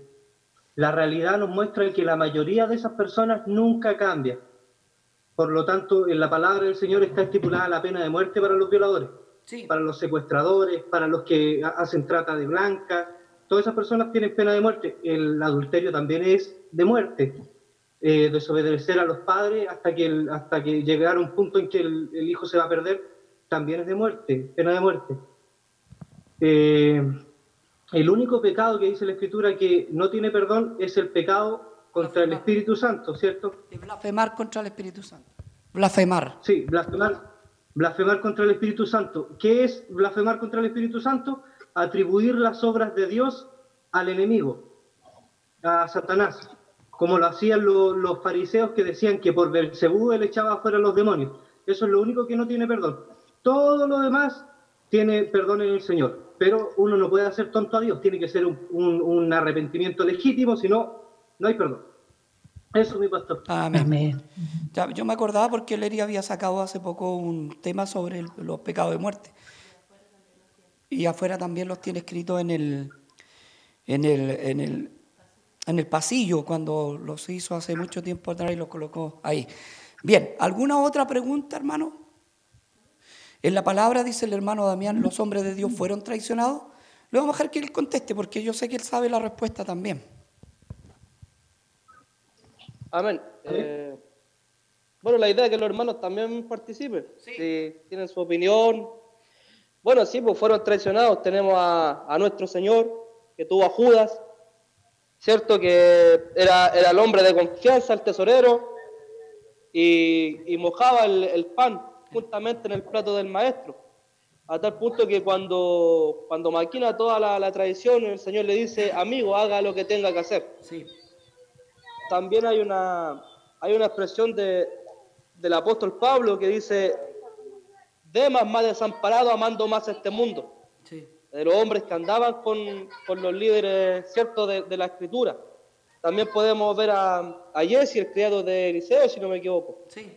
la realidad nos muestra que la mayoría de esas personas nunca cambia. Por lo tanto, en la palabra del Señor está estipulada la pena de muerte para los violadores, para los secuestradores, para los que hacen trata de blanca. Todas esas personas tienen pena de muerte. El adulterio también es de muerte eh, desobedecer a los padres hasta que, hasta que llegara un punto en que el, hijo se va a perder, también es de muerte, pena de muerte. Eh, el único pecado que dice la Escritura que no tiene perdón es el pecado contra el Espíritu Santo, ¿cierto? blasfemar contra el Espíritu Santo. Blasfemar. Sí, blasfemar, blasfemar contra el Espíritu Santo. ¿Qué es blasfemar contra el Espíritu Santo? Atribuir las obras de Dios al enemigo, a Satanás como lo hacían los fariseos que decían que por Belcebú él echaba afuera a los demonios. Eso es lo único que no tiene perdón. Todo lo demás tiene perdón en el Señor. Pero uno no puede hacer tonto a Dios, tiene que ser un, arrepentimiento legítimo, si no, no hay perdón. Eso, mi pastor. Amén. yo me acordaba porque Lery había sacado hace poco un tema sobre los pecados de muerte. Y afuera también los tiene escritos en el, en el, en el, en el pasillo cuando los hizo hace mucho tiempo atrás y los colocó ahí. Bien, ¿alguna otra pregunta, hermano? En la palabra dice el hermano Damián, los hombres de Dios fueron traicionados. Le vamos a dejar que él conteste porque yo sé que él sabe la respuesta también. Amén. Eh, bueno, la idea es que los hermanos también participen, si tienen su opinión. Bueno, sí, pues fueron traicionados. Tenemos a, a nuestro Señor, que tuvo a Judas, ¿cierto? Que era, era el hombre de confianza, el tesorero, y, mojaba el, pan juntamente en el plato del maestro. A tal punto que cuando, cuando maquina toda la, tradición, el Señor le dice, amigo, haga lo que tenga que hacer. Sí. También hay una, hay una expresión de, del apóstol Pablo que dice, Demas más desamparado amando más este mundo de los hombres que andaban con, los líderes ciertos de, la escritura. También podemos ver a, a Jesse, el criado de Eliseo, si no me equivoco. Sí.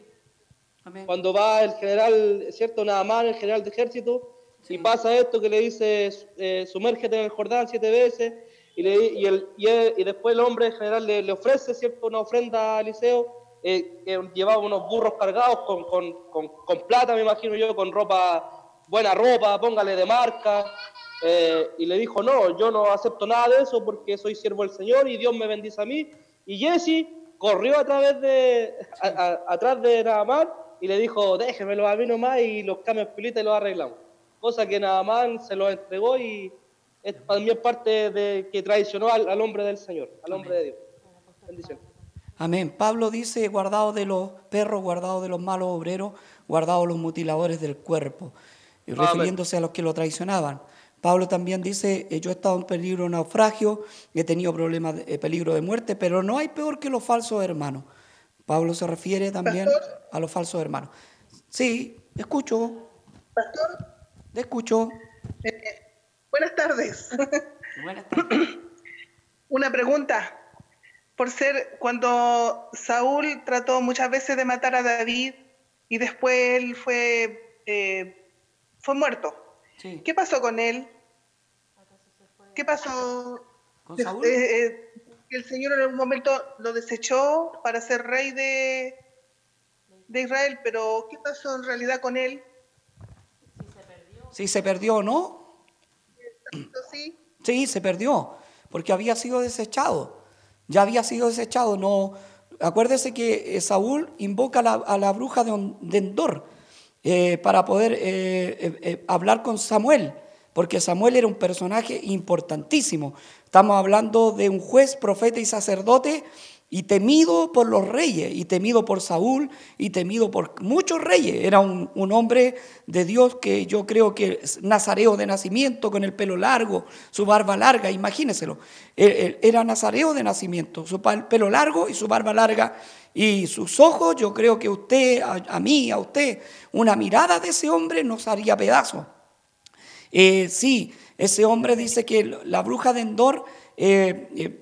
Cuando va el general, ¿cierto? Nada más, el general de ejército, y pasa esto que le dice, eh, sumérgete en el Jordán siete veces, y, le, y, el, y, después el hombre general le, le, ofrece, ¿cierto? Una ofrenda a Eliseo, eh, que llevaba unos burros cargados con, con, con, con plata, me imagino yo, con ropa, buena ropa, póngale de marca, eh, y le dijo, no, yo no acepto nada de eso porque soy siervo del Señor y Dios me bendice a mí. Y Jesse corrió a través de, atrás de Naamán y le dijo, déjemelo a mí nomás y los cambios pilitas y los arreglamos. Cosa que Naamán se lo entregó y es también parte de que traicionó al, hombre del Señor, al hombre de Dios. Bendición. Amén. Pablo dice, guardado de los perros, guardado de los malos obreros, guardado los mutiladores del cuerpo, y refiriéndose a los que lo traicionaban. Pablo también dice, eh, yo he estado en peligro de naufragio, he tenido problemas de eh, peligro de muerte, pero no hay peor que los falsos hermanos. Pablo se refiere también a los falsos hermanos. Sí, escucho. Pastor. Te escucho. Eh, buenas tardes. Buenas tardes. Una pregunta. Por ser cuando Saúl trató muchas veces de matar a David y después él fue fue muerto. ¿Qué pasó con él? ¿Qué pasó? ¿Con Saúl? Eh, eh, el Señor en algún momento lo desechó para ser rey de, de Israel, pero ¿qué pasó en realidad con él? Sí, se perdió, ¿no? Sí. sí, se perdió, porque había sido desechado. Ya había sido desechado. No, acuérdese que eh, Saúl invoca a la, bruja de, Endor eh, para poder eh, hablar con Samuel, porque Samuel era un personaje importantísimo. Estamos hablando de un juez, profeta y sacerdote y temido por los reyes, y temido por Saúl, y temido por muchos reyes. Era un, hombre de Dios que yo creo que es nazareo de nacimiento, con el pelo largo, su barba larga, imagíneselo. Era nazareo de nacimiento, su pelo largo y su barba larga, y sus ojos, yo creo que usted, a, mí, a usted, una mirada de ese hombre nos haría pedazo. Eh, sí, ese hombre dice que la bruja de Endor... Eh, eh,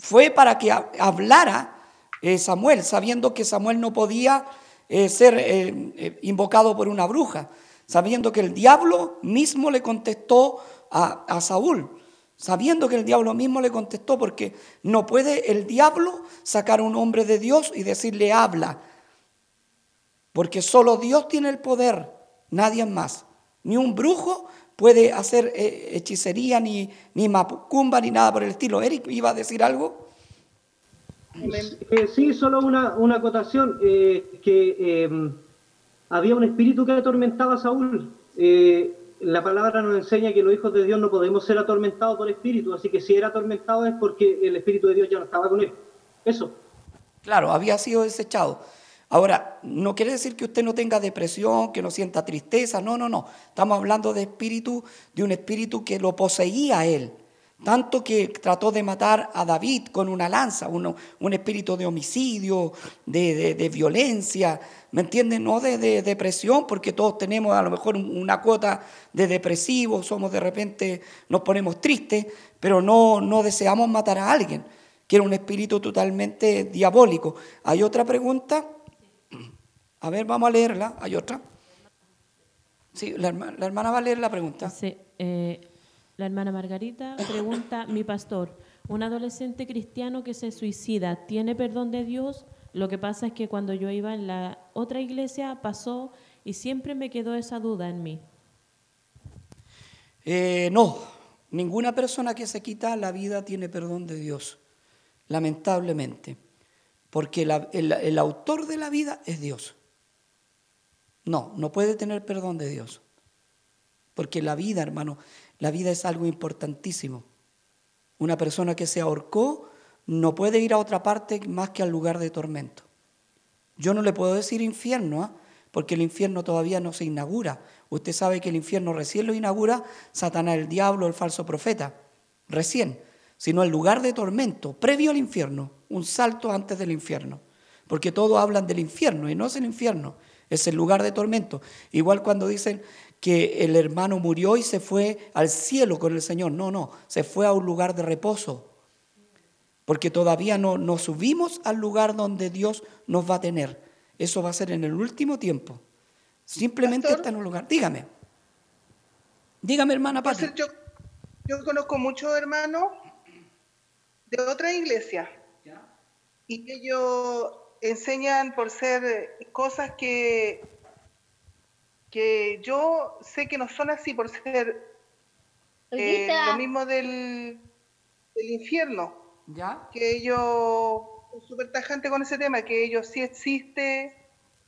fue para que hablara eh, Samuel, sabiendo que Samuel no podía ser invocado por una bruja, sabiendo que el diablo mismo le contestó a Saúl, sabiendo que el diablo mismo le contestó, porque no puede el diablo sacar a un hombre de Dios y decirle habla, porque solo Dios tiene el poder, nadie más, ni un brujo puede hacer eh, hechicería, ni, ni mapumba, ni nada por el estilo. Eric, ¿iba a decir algo? Eh, sí, solo una, una acotación, eh, que había un espíritu que atormentaba a Saúl. La palabra nos enseña que los hijos de Dios no podemos ser atormentados por espíritu, así que si era atormentado es porque el espíritu de Dios ya no estaba con él. Eso. Claro, había sido desechado. Ahora, no quiere decir que usted no tenga depresión, que no sienta tristeza, no, no, no. Estamos hablando de espíritu, de un espíritu que lo poseía él. Tanto que trató de matar a David con una lanza, un espíritu de homicidio, de, violencia, ¿me entienden? No de, depresión, porque todos tenemos a lo mejor una cuota de depresivo, somos de repente, nos ponemos tristes, pero no, no deseamos matar a alguien, que era un espíritu totalmente diabólico. ¿Hay otra pregunta? A ver, vamos a leerla. ¿Hay otra? Sí, la, hermana va a leer la pregunta. Sí, eh, la hermana Margarita pregunta, mi pastor, un adolescente cristiano que se suicida, ¿tiene perdón de Dios? Lo que pasa es que cuando yo iba en la otra iglesia pasó y siempre me quedó esa duda en mí. Eh, no, ninguna persona que se quita la vida tiene perdón de Dios, lamentablemente, porque el autor de la vida es Dios. No, no puede tener perdón de Dios. Porque la vida, hermano, la vida es algo importantísimo. Una persona que se ahorcó no puede ir a otra parte más que al lugar de tormento. Yo no le puedo decir infierno, ¿ah? porque el infierno todavía no se inaugura. Usted sabe que el infierno recién lo inaugura Satanás, el diablo, el falso profeta. Recién. Sino el lugar de tormento, previo al infierno, un salto antes del infierno. Porque todos hablan del infierno y no es el infierno es el lugar de tormento. Igual cuando dicen que el hermano murió y se fue al cielo con el Señor. No, no, se fue a un lugar de reposo. Porque todavía no, no subimos al lugar donde Dios nos va a tener. Eso va a ser en el último tiempo. Simplemente está en un lugar. Dígame. Dígame, hermana Pati. Yo, yo conozco muchos hermanos de otra iglesia. Y ellos enseñan por ser cosas que, que yo sé que no son así, por ser eh, lo mismo del, del infierno. ¿Ya? Que ellos, súper tajante con ese tema, que ellos sí existe.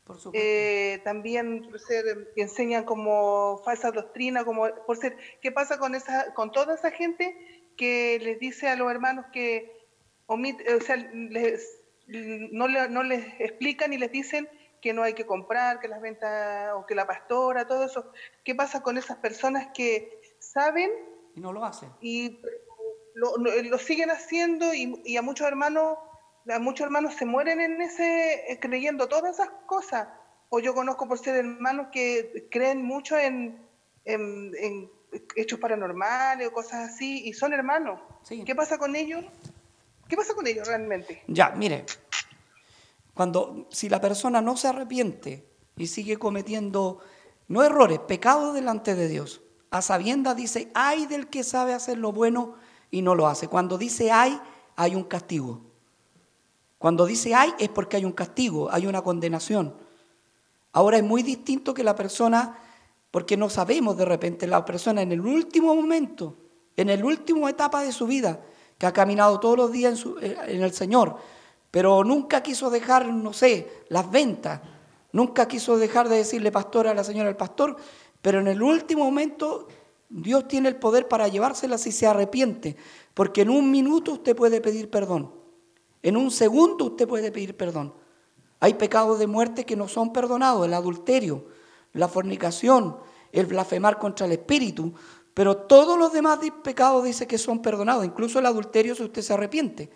Por eh, también por ser, que enseñan como falsa doctrina, como por ser, ¿qué pasa con esa, con toda esa gente que les dice a los hermanos que omite, o sea, les no, no les explican y les dicen que no hay que comprar, que las ventas o que la pastora, todo eso. ¿Qué pasa con esas personas que saben y no lo hacen? Y lo, lo siguen haciendo y, y, a muchos hermanos a muchos hermanos se mueren en ese eh, creyendo todas esas cosas. O yo conozco por ser hermanos que creen mucho en, en, hechos paranormales o cosas así y son hermanos. ¿Qué pasa con ellos? ¿Qué pasa con ellos realmente? Ya, mire, cuando si la persona no se arrepiente y sigue cometiendo no errores, pecados delante de Dios. A sabiendas dice, hay del que sabe hacer lo bueno y no lo hace. Cuando dice hay, hay un castigo. Cuando dice hay es porque hay un castigo, hay una condenación. Ahora es muy distinto que la persona, porque no sabemos de repente, la persona en el último momento, en el último etapa de su vida, que ha caminado todos los días en, eh, en el Señor, pero nunca quiso dejar, no sé, las ventas, nunca quiso dejar de decirle pastor a la señora del pastor, pero en el último momento Dios tiene el poder para llevársela si se arrepiente, porque en un minuto usted puede pedir perdón, en un segundo usted puede pedir perdón. Hay pecados de muerte que no son perdonados, el adulterio, la fornicación, el blasfemar contra el Espíritu, pero todos los demás pecados dice que son perdonados, incluso el adulterio si usted se arrepiente,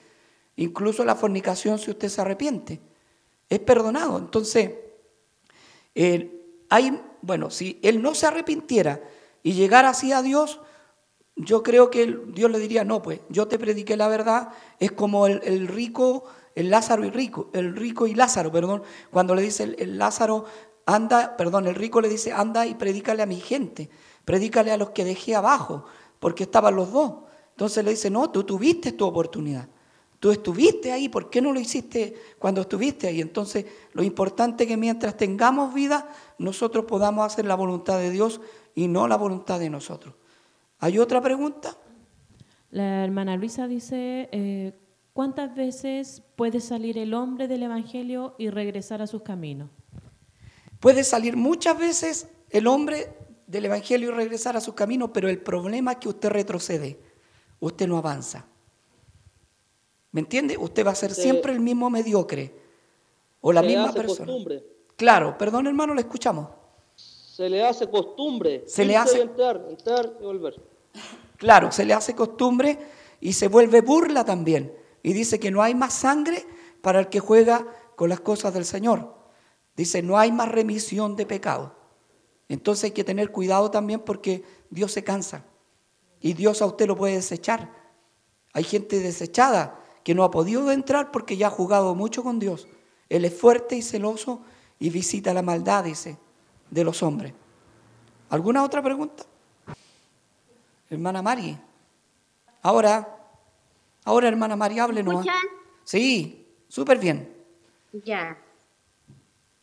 incluso la fornicación si usted se arrepiente, es perdonado. Entonces, hay, bueno, si él no se arrepintiera y llegara así a Dios, yo creo que Dios le diría, no, pues yo te prediqué la verdad, es como el, rico, el Lázaro y rico, el rico y Lázaro, perdón, cuando le dice el, Lázaro, anda, perdón, el rico le dice, anda y predícale a mi gente, predícale a los que dejé abajo, porque estaban los dos. Entonces le dice, no, tú tuviste tu oportunidad. Tú estuviste ahí, ¿por qué no lo hiciste cuando estuviste ahí? Entonces, lo importante es que mientras tengamos vida, nosotros podamos hacer la voluntad de Dios y no la voluntad de nosotros. ¿Hay otra pregunta? La hermana Luisa dice, eh, ¿cuántas veces puede salir el hombre del Evangelio y regresar a sus caminos? Puede salir muchas veces el hombre del Evangelio y regresar a sus caminos, pero el problema es que usted retrocede, usted no avanza. ¿Me entiende? Usted va a ser siempre el mismo mediocre o la misma persona. Costumbre. Claro, perdón hermano, le escuchamos. Se le hace costumbre. Se le hace entrar, entrar y volver. Claro, se le hace costumbre y se vuelve burla también. Y dice que no hay más sangre para el que juega con las cosas del Señor. Dice, no hay más remisión de pecado. Entonces hay que tener cuidado también porque Dios se cansa. Y Dios a usted lo puede desechar. Hay gente desechada que no ha podido entrar porque ya ha jugado mucho con Dios. Él es fuerte y celoso y visita la maldad, dice, de los hombres. ¿Alguna otra pregunta? Hermana Mari. Ahora, ahora hermana Mari, háblenos. Sí, súper bien. Ya,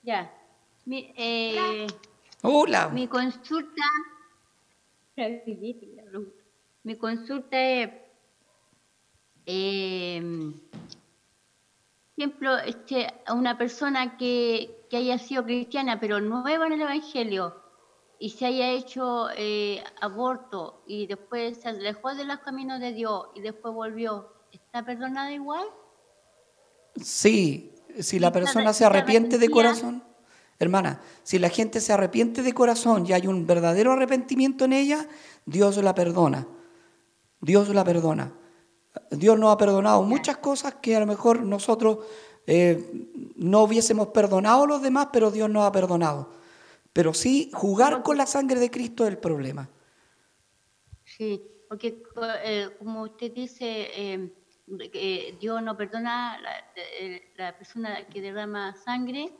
ya. Mi, eh, Hola. Mi consulta, mi consulta es eh, ejemplo, este, a una persona que, que, haya sido cristiana pero nueva en el Evangelio y se haya hecho eh, aborto y después se alejó de los caminos de Dios y después volvió, ¿está perdonada igual? Sí, si la persona se arrepiente de corazón. Hermana, si la gente se arrepiente de corazón y hay un verdadero arrepentimiento en ella, Dios la perdona. Dios la perdona. Dios nos ha perdonado muchas cosas que a lo mejor nosotros eh, no hubiésemos perdonado a los demás, pero Dios nos ha perdonado. Pero sí, jugar con la sangre de Cristo es el problema. Sí, porque eh, como usted dice, eh, Dios no perdona la, la, persona que derrama sangre,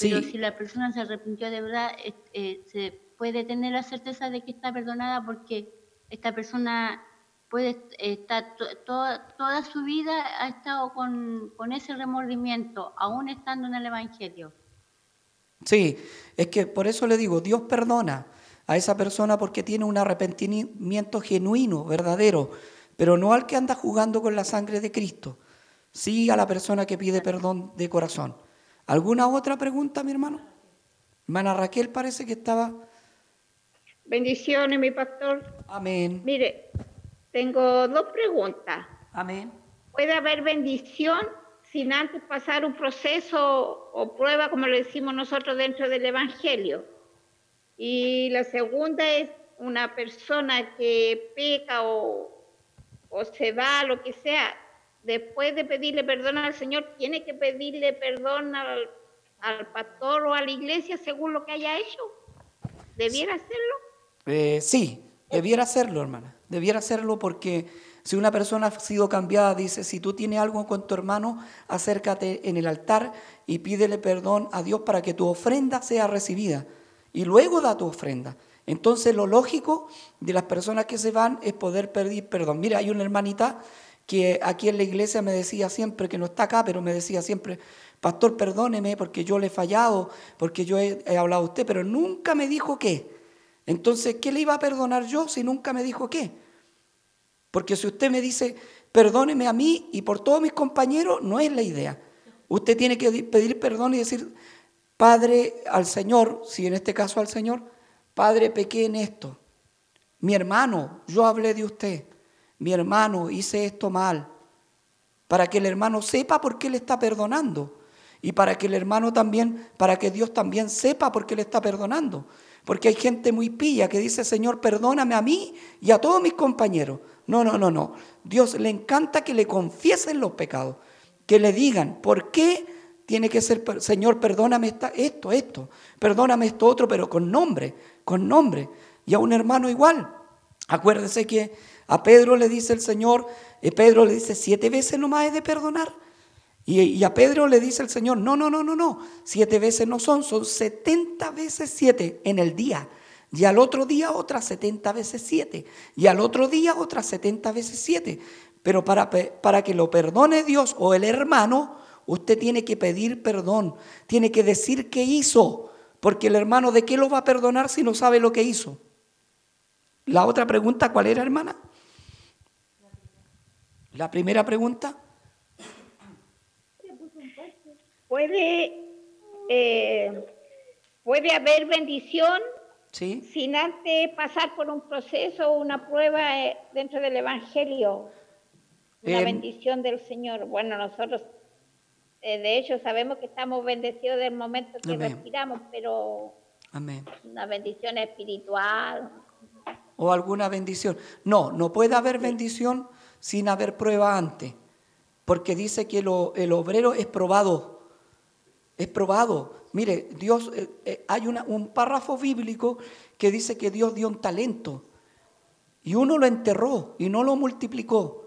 pero si la persona se arrepintió de verdad, se puede tener la certeza de que está perdonada porque esta persona puede estar toda su vida ha estado con, ese remordimiento, aún estando en el Evangelio. Sí, es que por eso le digo, Dios perdona a esa persona porque tiene un arrepentimiento genuino, verdadero, pero no al que anda jugando con la sangre de Cristo, sí a la persona que pide perdón de corazón. ¿Alguna otra pregunta, mi hermano? Hermana Raquel parece que estaba... Bendiciones, mi pastor. Amén. Mire, tengo dos preguntas. Amén. ¿Puede haber bendición sin antes pasar un proceso o prueba, como le decimos nosotros, dentro del Evangelio? Y la segunda es una persona que peca o, o se va, lo que sea, después de pedirle perdón al Señor, tiene que pedirle perdón al, al pastor o a la iglesia según lo que haya hecho. ¿Debiera hacerlo? Eh, sí, debiera hacerlo, hermana debiera hacerlo porque si una persona ha sido cambiada, dice, si tú tienes algo con tu hermano, acércate en el altar y pídele perdón a Dios para que tu ofrenda sea recibida y luego da tu ofrenda. Entonces lo lógico de las personas que se van es poder pedir perdón. Mira, hay una hermanita que aquí en la iglesia me decía siempre, que no está acá, pero me decía siempre, pastor, perdóneme porque yo le he fallado, porque yo he, hablado a usted, pero nunca me dijo qué. Entonces, ¿qué le iba a perdonar yo si nunca me dijo qué? Porque si usted me dice, perdóneme a mí y por todos mis compañeros, no es la idea. Usted tiene que pedir perdón y decir, Padre, al Señor, si en este caso al Señor, Padre, pequé en esto. Mi hermano, yo hablé de usted. Mi hermano, hice esto mal. Para que el hermano sepa por qué le está perdonando. Y para que el hermano también, para que Dios también sepa por qué le está perdonando. Porque hay gente muy pilla que dice, Señor, perdóname a mí y a todos mis compañeros. No, no, no, no. Dios le encanta que le confiesen los pecados. Que le digan, ¿por qué tiene que ser, Señor, perdóname esto, esto, perdóname esto otro, pero con nombre, con nombre. Y a un hermano igual. Acuérdese que a Pedro le dice el Señor, eh, Pedro le dice, siete veces nomás he de perdonar. Y, a Pedro le dice el Señor, no, no, no, no, no, siete veces no son, son setenta veces siete en el día. Y al otro día otras setenta veces siete. Y al otro día otras setenta veces siete. Pero para, para que lo perdone Dios o el hermano, usted tiene que pedir perdón, tiene que decir qué hizo. Porque el hermano, ¿de qué lo va a perdonar si no sabe lo que hizo? La otra pregunta, ¿cuál era, hermana? La primera pregunta. Puede, eh, puede haber bendición sin antes pasar por un proceso o una prueba eh, dentro del Evangelio. Una em, bendición del Señor. Bueno, nosotros eh, de hecho, sabemos que estamos bendecidos del momento que respiramos, pero una bendición espiritual. O alguna bendición. No, no puede haber bendición sin haber prueba antes, porque dice que el obrero es probado. Es probado. Mire, Dios, eh, eh, hay un párrafo bíblico que dice que Dios dio un talento y uno lo enterró y no lo multiplicó.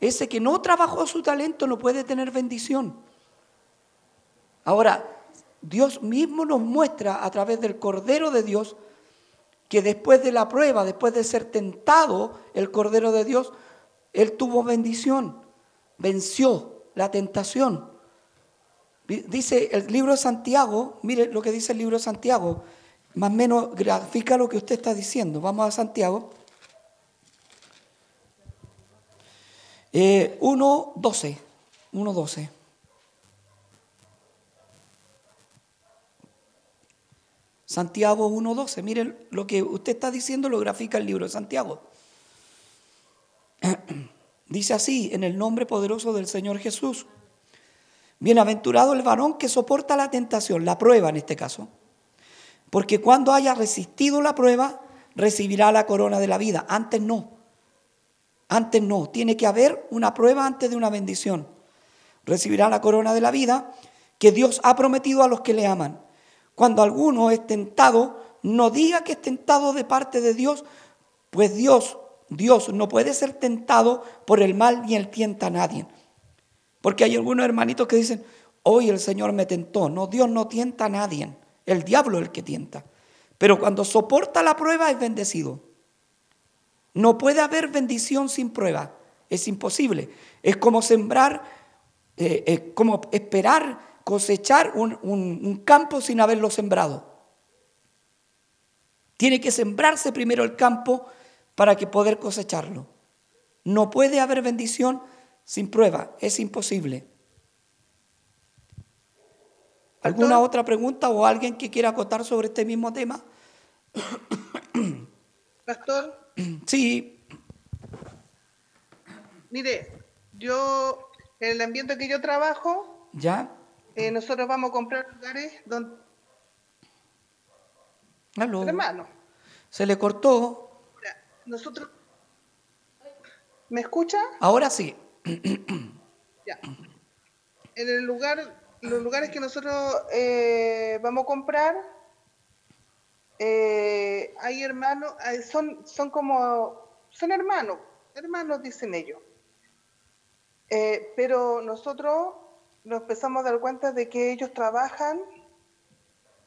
Ese que no trabajó su talento no puede tener bendición. Ahora, Dios mismo nos muestra a través del Cordero de Dios que después de la prueba, después de ser tentado el Cordero de Dios, Él tuvo bendición, venció la tentación. Dice el libro de Santiago, mire lo que dice el libro de Santiago, más o menos grafica lo que usted está diciendo. Vamos a Santiago. 1.12. Eh, 1.12. Santiago 1.12. Miren lo que usted está diciendo, lo grafica el libro de Santiago. Dice así, en el nombre poderoso del Señor Jesús. Bienaventurado el varón que soporta la tentación, la prueba en este caso. Porque cuando haya resistido la prueba, recibirá la corona de la vida. Antes no. Antes no. Tiene que haber una prueba antes de una bendición. Recibirá la corona de la vida que Dios ha prometido a los que le aman. Cuando alguno es tentado, no diga que es tentado de parte de Dios, pues Dios, Dios no puede ser tentado por el mal ni él tienta a nadie. Porque hay algunos hermanitos que dicen, hoy el Señor me tentó. No, Dios no tienta a nadie. El diablo es el que tienta. Pero cuando soporta la prueba es bendecido. No puede haber bendición sin prueba. Es imposible. Es como sembrar, eh, eh, como esperar cosechar un, campo sin haberlo sembrado. Tiene que sembrarse primero el campo para que poder cosecharlo. No puede haber bendición sin prueba, es imposible. ¿Alguna otra pregunta o alguien que quiera acotar sobre este mismo tema? Pastor. Sí. Mire, yo, en el ambiente que yo trabajo, ¿Ya? Eh, nosotros vamos a comprar lugares donde... Hermano. Se le cortó. Nosotros... ¿Me escucha? Ahora sí. ya. En el lugar, los lugares que nosotros eh, vamos a comprar, eh, hay hermanos, son, son como, son hermanos, hermanos dicen ellos. pero nosotros nos empezamos a dar cuenta de que ellos trabajan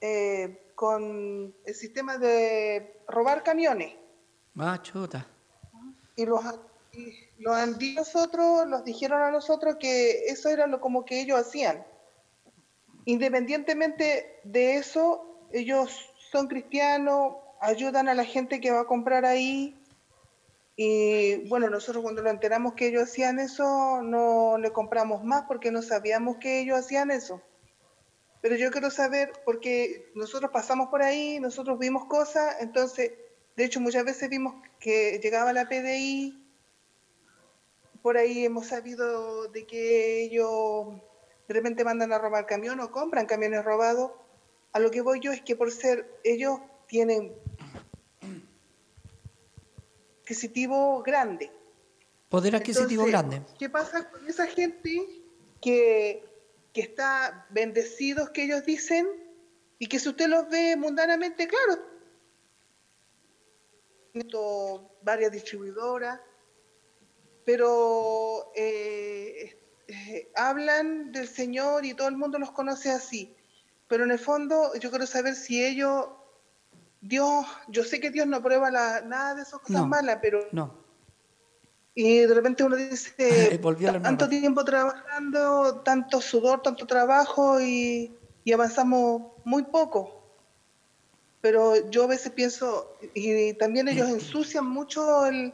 eh, con el sistema de robar camiones. Ah, chuta. Y los, y los nosotros, los dijeron a nosotros que eso era lo como que ellos hacían. Independientemente de eso, ellos son cristianos, ayudan a la gente que va a comprar ahí. Y bueno, nosotros cuando lo enteramos que ellos hacían eso, no le compramos más porque no sabíamos que ellos hacían eso. Pero yo quiero saber, porque nosotros pasamos por ahí, nosotros vimos cosas, entonces, de hecho muchas veces vimos que llegaba la PDI, por ahí hemos sabido de que ellos de repente mandan a robar camión o compran camiones robados. A lo que voy yo es que por ser ellos tienen adquisitivo grande. Poder adquisitivo grande. ¿Qué pasa con esa gente que, que está bendecidos que ellos dicen y que si usted los ve mundanamente, claro, varias distribuidoras, pero eh, eh, hablan del Señor y todo el mundo los conoce así. Pero en el fondo yo quiero saber si ellos Dios, yo sé que Dios no prueba nada de esas cosas malas, pero... No. Y de repente uno dice, tanto tiempo trabajando, tanto sudor, tanto trabajo y, avanzamos muy poco. Pero yo a veces pienso, y también ellos ensucian mucho el,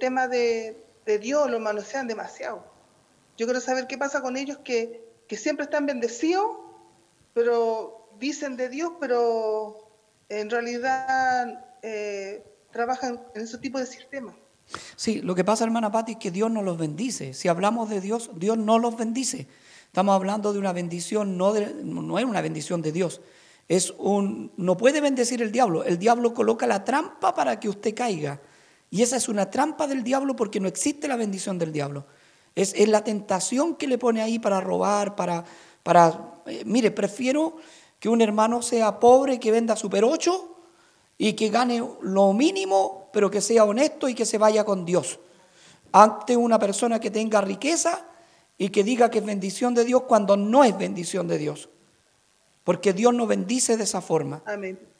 tema de, Dios, lo manosean demasiado. Yo quiero saber qué pasa con ellos que, que siempre están bendecidos, pero dicen de Dios, pero en realidad eh, trabajan en ese tipo de sistemas. Sí, lo que pasa, hermana Patti, es que Dios no los bendice. Si hablamos de Dios, Dios no los bendice. Estamos hablando de una bendición, no, no es una bendición de Dios. Es un, no puede bendecir el diablo. El diablo coloca la trampa para que usted caiga. Y esa es una trampa del diablo porque no existe la bendición del diablo. Es, es la tentación que le pone ahí para robar, para... para eh, mire, prefiero que un hermano sea pobre que venda Super 8 y que gane lo mínimo, pero que sea honesto y que se vaya con Dios. Ante una persona que tenga riqueza y que diga que es bendición de Dios cuando no es bendición de Dios. Porque Dios no bendice de esa forma.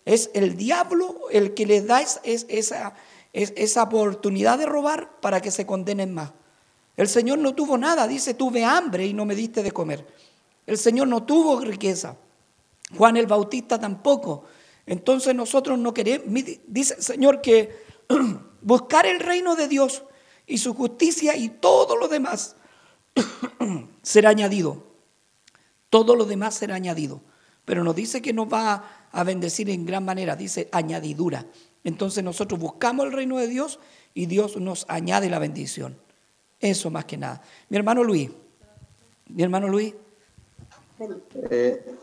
Es el diablo el que les da esa, esa oportunidad de robar para que se condenen más. El Señor no tuvo nada, dice, tuve hambre y no me diste de comer. El Señor no tuvo riqueza. Juan el Bautista tampoco. Entonces nosotros no queremos, dice el Señor que buscar el reino de Dios y su justicia y todo lo demás será añadido. Todo lo demás será añadido. Pero nos dice que nos va a bendecir en gran manera, dice añadidura. Entonces nosotros buscamos el reino de Dios y Dios nos añade la bendición. Eso más que nada. Mi hermano Luis, mi hermano Luis. Eh,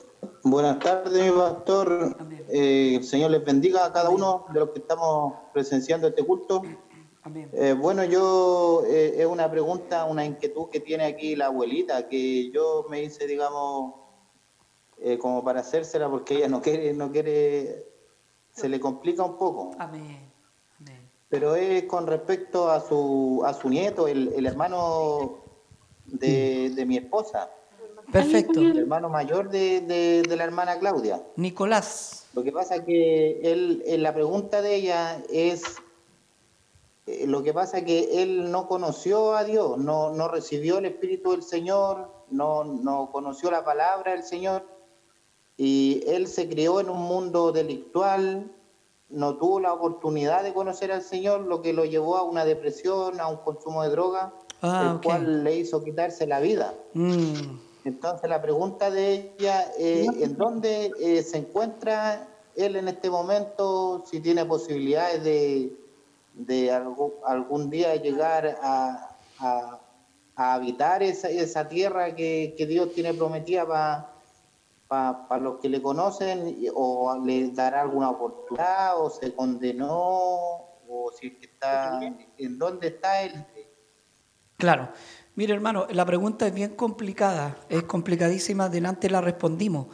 Buenas tardes, mi pastor. Eh, el Señor les bendiga a cada uno de los que estamos presenciando este culto. Eh, bueno, yo es una pregunta, una inquietud que tiene aquí la abuelita, que yo me hice, digamos, como para hacérsela porque ella no quiere, no quiere, se le complica un poco. Amén. Pero es con respecto a su, a su nieto, el, hermano de, de mi esposa. Perfecto. El hermano mayor de, la hermana Claudia. Nicolás. Lo que pasa que él, en la pregunta de ella es, eh, lo que pasa es que él no conoció a Dios, no, no recibió el Espíritu del Señor, no, no conoció la palabra del Señor, y él se crió en un mundo delictual, no tuvo la oportunidad de conocer al Señor, lo que lo llevó a una depresión, a un consumo de droga, ah, el cual le hizo quitarse la vida. Mm. Entonces la pregunta de ella, es, ¿en dónde eh, se encuentra él en este momento? Si tiene posibilidades de, algún día llegar a, habitar esa, tierra que, Dios tiene prometida para los que le conocen, o le dará alguna oportunidad, o se condenó, o si está, ¿en dónde está él? Claro. Mire, hermano, la pregunta es bien complicada, es complicadísima, delante la respondimos,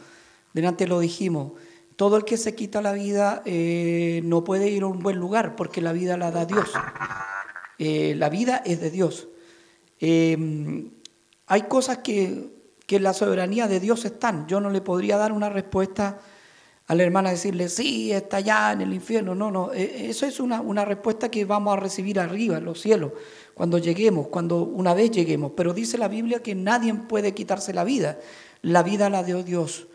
delante lo dijimos. Todo el que se quita la vida eh, no puede ir a un buen lugar porque la vida la da Dios. Eh, la vida es de Dios. Eh, hay cosas que, que en la soberanía de Dios están. Yo no le podría dar una respuesta a la hermana decirle, sí, está allá en el infierno. No, no, e, eso es una, una respuesta que vamos a recibir arriba, en los cielos, cuando lleguemos, cuando una vez lleguemos. Pero dice la Biblia que nadie puede quitarse la vida. La vida la dio Dios.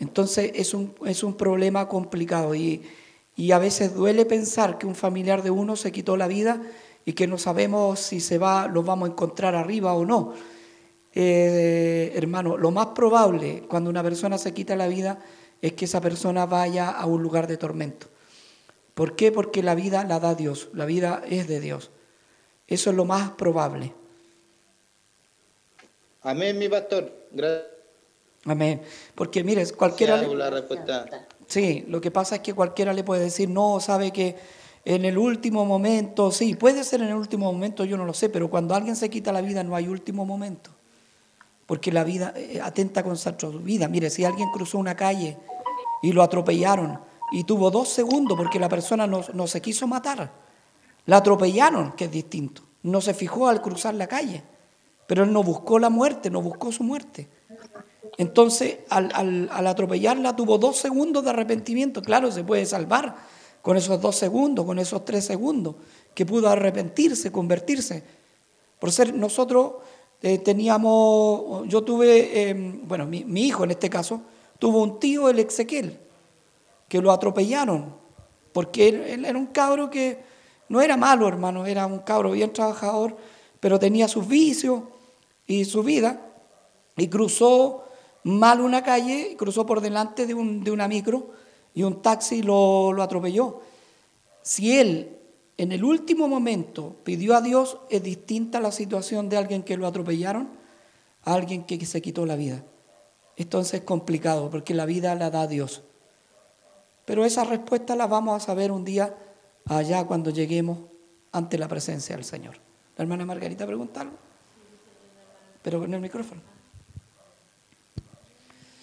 Entonces es un, es un problema complicado y, y a veces duele pensar que un familiar de uno se quitó la vida y que no sabemos si se va, lo vamos a encontrar arriba o no. Eh, hermano, lo más probable cuando una persona se quita la vida es que esa persona vaya a un lugar de tormento. ¿Por qué? Porque la vida la da Dios, la vida es de Dios. Eso es lo más probable. Amén, mi pastor. Gracias. Amén. Porque mire, cualquiera... Sí, lo que pasa es que cualquiera le puede decir, no, sabe que en el último momento, sí, puede ser en el último momento, yo no lo sé, pero cuando alguien se quita la vida no hay último momento. Porque la vida eh, atenta con su vida. Mire, si alguien cruzó una calle y lo atropellaron y tuvo dos segundos porque la persona no, no se quiso matar, la atropellaron, que es distinto. No se fijó al cruzar la calle, pero él no buscó la muerte, no buscó su muerte. Entonces, al, atropellarla tuvo dos segundos de arrepentimiento. Claro, se puede salvar con esos dos segundos, con esos tres segundos, que pudo arrepentirse, convertirse. Por ser nosotros eh, teníamos, yo tuve, em, bueno, mi, hijo en este caso, tuvo un tío, el Ezequiel, que lo atropellaron, porque él, era un cabro que no era malo, hermano, era un cabro bien trabajador, pero tenía sus vicios y su vida, y cruzó mal una calle, cruzó por delante de, una micro y un taxi lo, lo atropelló. Si él en el último momento pidió a Dios, es distinta la situación de alguien que lo atropellaron a alguien que se quitó la vida. Entonces es complicado porque la vida la da Dios. Pero esa respuesta la vamos a saber un día allá cuando lleguemos ante la presencia del Señor. La hermana Margarita pregunta algo, pero con el micrófono.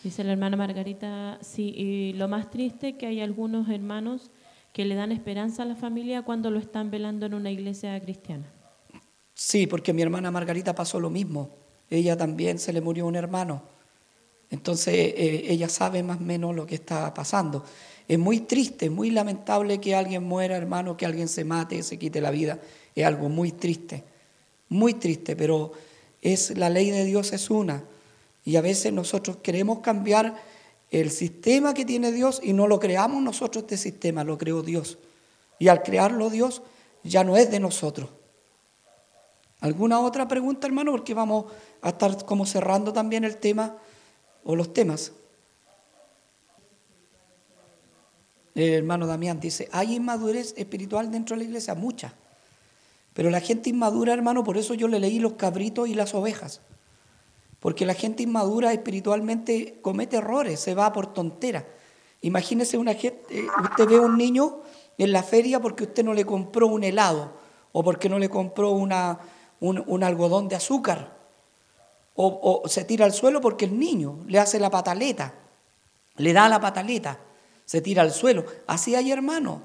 Dice la hermana Margarita, sí, y lo más triste que hay algunos hermanos que le dan esperanza a la familia cuando lo están velando en una iglesia cristiana. Sí, porque mi hermana Margarita pasó lo mismo. Ella también se le murió un hermano. Entonces eh, ella sabe más o menos lo que está pasando. Es muy triste, muy lamentable que alguien muera, hermano, que alguien se mate, se quite la vida. Es algo muy triste, muy triste, pero es la ley de Dios es una. Y a veces nosotros queremos cambiar el sistema que tiene Dios y no lo creamos nosotros este sistema, lo creó Dios. Y al crearlo Dios ya no es de nosotros. ¿Alguna otra pregunta, hermano? Porque vamos a estar como cerrando también el tema o los temas. El hermano Damián dice, hay inmadurez espiritual dentro de la iglesia, mucha. Pero la gente inmadura, hermano, por eso yo le leí los cabritos y las ovejas. Porque la gente inmadura espiritualmente comete errores, se va por tontera. Imagínese una gente, eh, usted ve a un niño en la feria porque usted no le compró un helado o porque no le compró una, un, algodón de azúcar. O, o, se tira al suelo porque el niño le hace la pataleta, le da la pataleta, se tira al suelo. Así hay hermanos.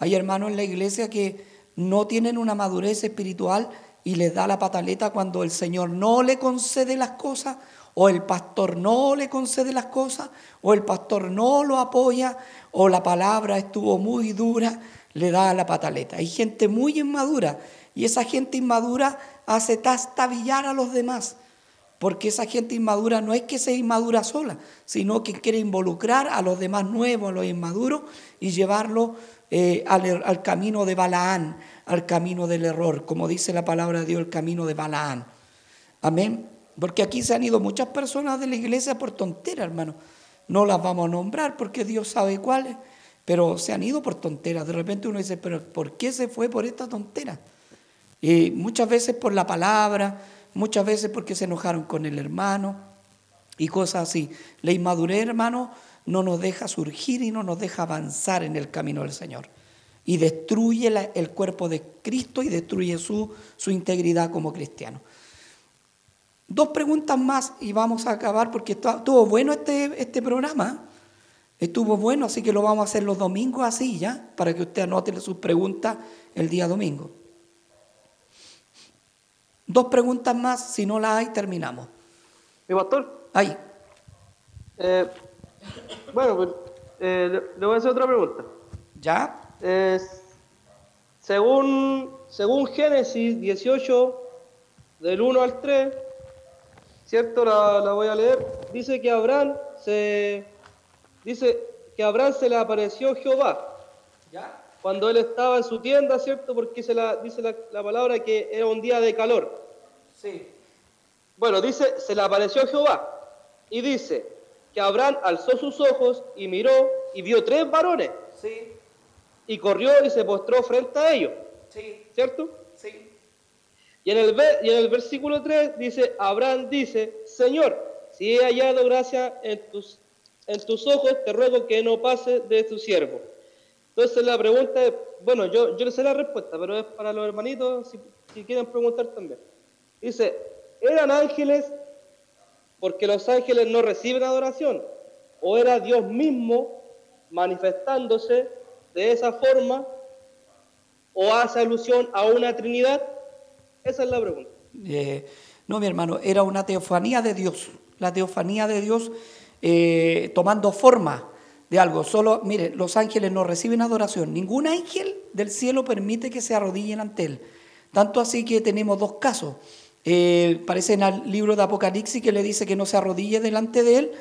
Hay hermanos en la iglesia que no tienen una madurez espiritual y les da la pataleta cuando el Señor no le concede las cosas o el pastor no le concede las cosas o el pastor no lo apoya o la palabra estuvo muy dura, le da la pataleta. Hay gente muy inmadura y esa gente inmadura hace tastabillar a los demás. Porque esa gente inmadura no es que sea inmadura sola, sino que quiere involucrar a los demás nuevos, a los inmaduros, y llevarlos eh, al, al, camino de Balaán, al camino del error, como dice la palabra de Dios, el camino de Balaán. Amén. Porque aquí se han ido muchas personas de la iglesia por tonteras, hermano. No las vamos a nombrar porque Dios sabe cuáles, pero se han ido por tonteras. De repente uno dice, pero ¿por qué se fue por esta tontera? Y muchas veces por la palabra, muchas veces porque se enojaron con el hermano y cosas así. La inmadurez, hermano, no nos deja surgir y no nos deja avanzar en el camino del Señor y destruye el cuerpo de Cristo y destruye su, su integridad como cristiano. Dos preguntas más y vamos a acabar porque estuvo bueno este, este programa. Estuvo bueno, así que lo vamos a hacer los domingos así ya, para que usted anote sus preguntas el día domingo. Dos preguntas más, si no las hay, terminamos. Mi pastor. Ahí. Eh, bueno, pues, eh, le, voy a hacer otra pregunta. ¿Ya? Según, según Génesis 18, del 1 al 3, ¿cierto? La, la, voy a leer. Dice que Abraham se dice que Abraham se le apareció Jehová. ¿Ya? Cuando él estaba en su tienda, ¿cierto? Porque se la, dice la, la, palabra que era un día de calor. Sí. Bueno, dice, se le apareció Jehová. Y dice que Abraham alzó sus ojos y miró y vio tres varones. Sí. Y corrió y se postró frente a ellos. Sí. ¿Cierto? Sí. Y en, el, y en el versículo 3 dice, Abraham dice, Señor, si he hallado gracia en tus, en tus ojos, te ruego que no pase de tu siervo. Entonces la pregunta es, bueno, yo, yo le sé la respuesta, pero es para los hermanitos, si, si quieren preguntar también. Dice, ¿eran ángeles porque los ángeles no reciben adoración? ¿O era Dios mismo manifestándose de esa forma? ¿O hace alusión a una Trinidad? Esa es la pregunta. Eh, no, mi hermano, era una teofanía de Dios, la teofanía de Dios eh, tomando forma de algo. Solo, mire, los ángeles no reciben adoración. Ningún ángel del cielo permite que se arrodillen ante él. Tanto así que tenemos dos casos. Eh, parece en el libro de Apocalipsis que le dice que no se arrodille delante de él.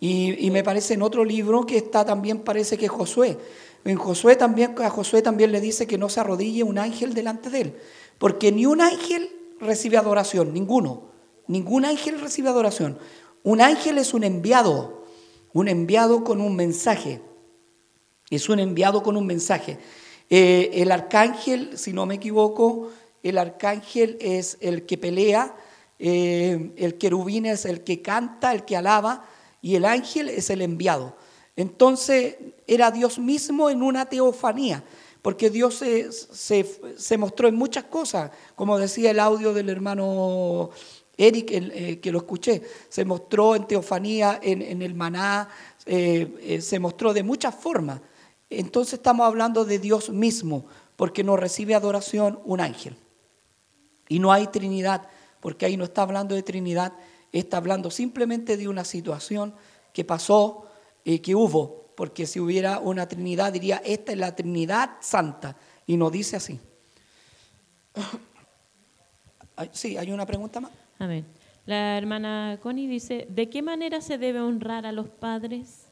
Y, y, me parece en otro libro que está también, parece que Josué. En Josué también, a Josué también le dice que no se arrodille un ángel delante de él. Porque ni un ángel recibe adoración, ninguno. Ningún ángel recibe adoración. Un ángel es un enviado, un enviado con un mensaje. Es un enviado con un mensaje. Eh, el arcángel, si no me equivoco, el arcángel es el que pelea, eh, el querubín es el que canta, el que alaba, y el ángel es el enviado. Entonces era Dios mismo en una teofanía porque Dios se, mostró en muchas cosas, como decía el audio del hermano Eric, eh, que lo escuché, se mostró en teofanía, en, el maná, eh, eh, se mostró de muchas formas. Entonces estamos hablando de Dios mismo, porque no recibe adoración un ángel. Y no hay Trinidad, porque ahí no está hablando de Trinidad, está hablando simplemente de una situación que pasó, y que hubo, porque si hubiera una Trinidad diría, esta es la Trinidad Santa, y no dice así. Sí, hay una pregunta más. Amén. La hermana Connie dice, ¿de qué manera se debe honrar a los padres?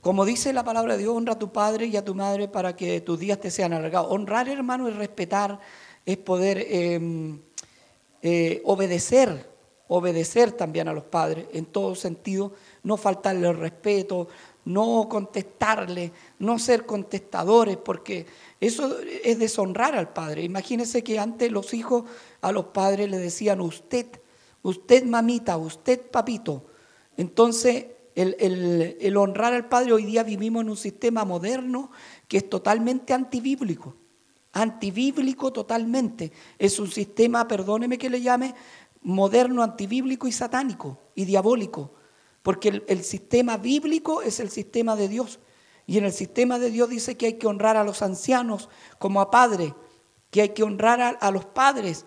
Como dice la palabra de Dios, honra a tu padre y a tu madre para que tus días te sean alargados. Honrar, hermano, es respetar, es poder em, eh, obedecer, obedecer también a los padres en todo sentido no faltarle el respeto, no contestarle, no ser contestadores, porque eso es deshonrar al padre. Imagínense que antes los hijos a los padres le decían usted, usted mamita, usted papito. Entonces, el, el honrar al padre, hoy día vivimos en un sistema moderno que es totalmente antibíblico antibíblico totalmente. Es un sistema, perdóneme que le llame, moderno, antibíblico y satánico y diabólico. Porque el, sistema bíblico es el sistema de Dios. Y en el sistema de Dios dice que hay que honrar a los ancianos como a padres, que hay que honrar a, los padres.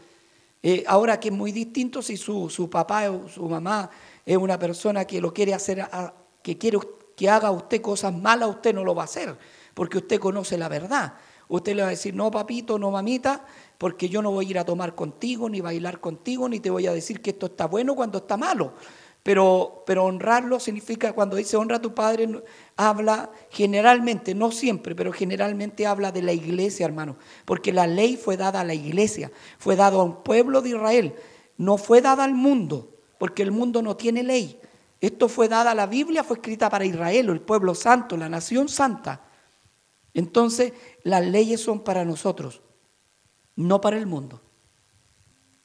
Eh, ahora que es muy distinto si su, su, papá o su mamá es una persona que lo quiere hacer, que quiere que haga usted cosas malas, usted no lo va a hacer, porque usted conoce la verdad. Usted le va a decir, no papito, no mamita, porque yo no voy a ir a tomar contigo, ni bailar contigo, ni te voy a decir que esto está bueno cuando está malo. Pero, pero honrarlo significa, cuando dice honra a tu padre, habla generalmente, no siempre, pero generalmente habla de la iglesia, hermano. Porque la ley fue dada a la iglesia, fue dada a un pueblo de Israel, no fue dada al mundo, porque el mundo no tiene ley. Esto fue dada, la Biblia fue escrita para Israel, el pueblo santo, la nación santa. Entonces, las leyes son para nosotros, no para el mundo.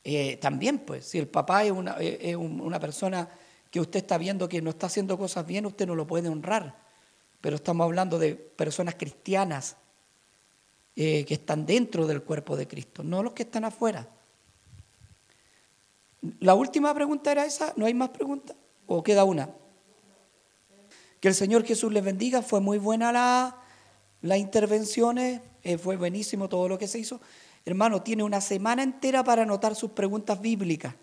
Eh, también, pues, si el papá es una, es una persona que usted está viendo que no está haciendo cosas bien, usted no lo puede honrar. Pero estamos hablando de personas cristianas eh, que están dentro del cuerpo de Cristo, no los que están afuera. La última pregunta era esa, ¿no hay más preguntas? ¿O queda una? Que el Señor Jesús les bendiga, fue muy buena la, las intervenciones, eh, fue buenísimo todo lo que se hizo. Hermano, tiene una semana entera para anotar sus preguntas bíblicas.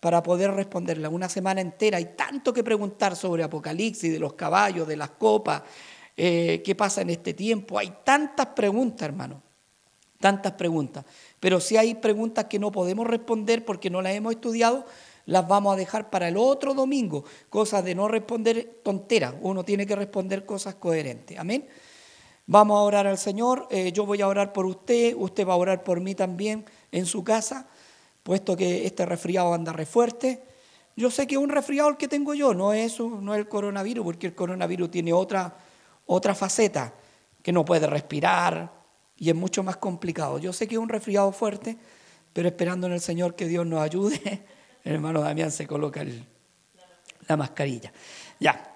para poder responderla. Una semana entera hay tanto que preguntar sobre Apocalipsis, de los caballos, de las copas, eh, qué pasa en este tiempo. Hay tantas preguntas, hermano, tantas preguntas. Pero si hay preguntas que no podemos responder porque no las hemos estudiado, las vamos a dejar para el otro domingo. Cosas de no responder tonteras. Uno tiene que responder cosas coherentes. Amén. Vamos a orar al Señor. Eh, yo voy a orar por usted. Usted va a orar por mí también en su casa puesto que este resfriado anda re fuerte. Yo sé que es un resfriado el que tengo yo, no es no es el coronavirus, porque el coronavirus tiene otra, otra faceta, que no puede respirar y es mucho más complicado. Yo sé que es un resfriado fuerte, pero esperando en el Señor que Dios nos ayude, el hermano Damián se coloca la mascarilla. Ya,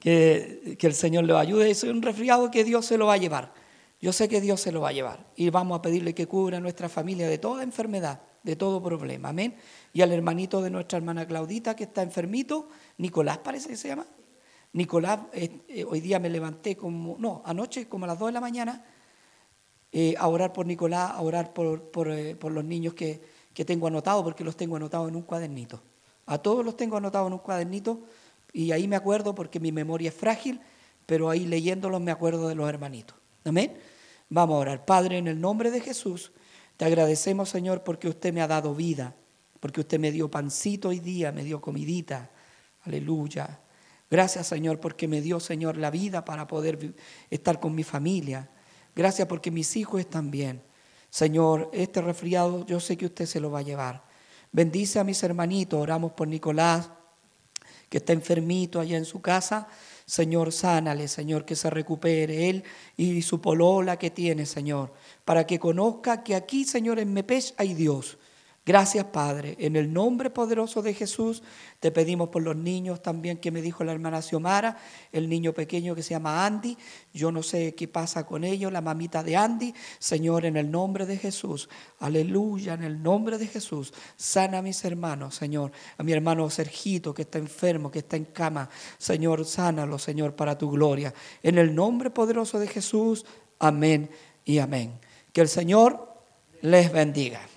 que, que el Señor le ayude, es un resfriado que Dios se lo va a llevar. Yo sé que Dios se lo va a llevar y vamos a pedirle que cubra a nuestra familia de toda enfermedad de todo problema. Amén. Y al hermanito de nuestra hermana Claudita que está enfermito, Nicolás parece que se llama. Nicolás, eh, eh, hoy día me levanté como, no, anoche como a las 2 de la mañana, eh, a orar por Nicolás, a orar por, por, los niños que, que tengo anotados, porque los tengo anotados en un cuadernito. A todos los tengo anotados en un cuadernito y ahí me acuerdo porque mi memoria es frágil, pero ahí leyéndolos me acuerdo de los hermanitos. Amén. Vamos a orar. Padre, en el nombre de Jesús. Te agradecemos, Señor, porque usted me ha dado vida, porque usted me dio pancito hoy día, me dio comidita. Aleluya. Gracias, Señor, porque me dio, Señor, la vida para poder estar con mi familia. Gracias porque mis hijos están bien. Señor, este resfriado yo sé que usted se lo va a llevar. Bendice a mis hermanitos. Oramos por Nicolás, que está enfermito allá en su casa. Señor, sánale, Señor, que se recupere él y su polola que tiene, Señor para que conozca que aquí, Señor, en Mepech hay Dios. Gracias, Padre. En el nombre poderoso de Jesús, te pedimos por los niños también que me dijo la hermana Xiomara, el niño pequeño que se llama Andy. Yo no sé qué pasa con ellos, la mamita de Andy. Señor, en el nombre de Jesús, aleluya, en el nombre de Jesús, sana a mis hermanos, Señor. A mi hermano Sergito que está enfermo, que está en cama. Señor, sánalo, Señor, para tu gloria. En el nombre poderoso de Jesús, amén y amén. Que el Señor les bendiga.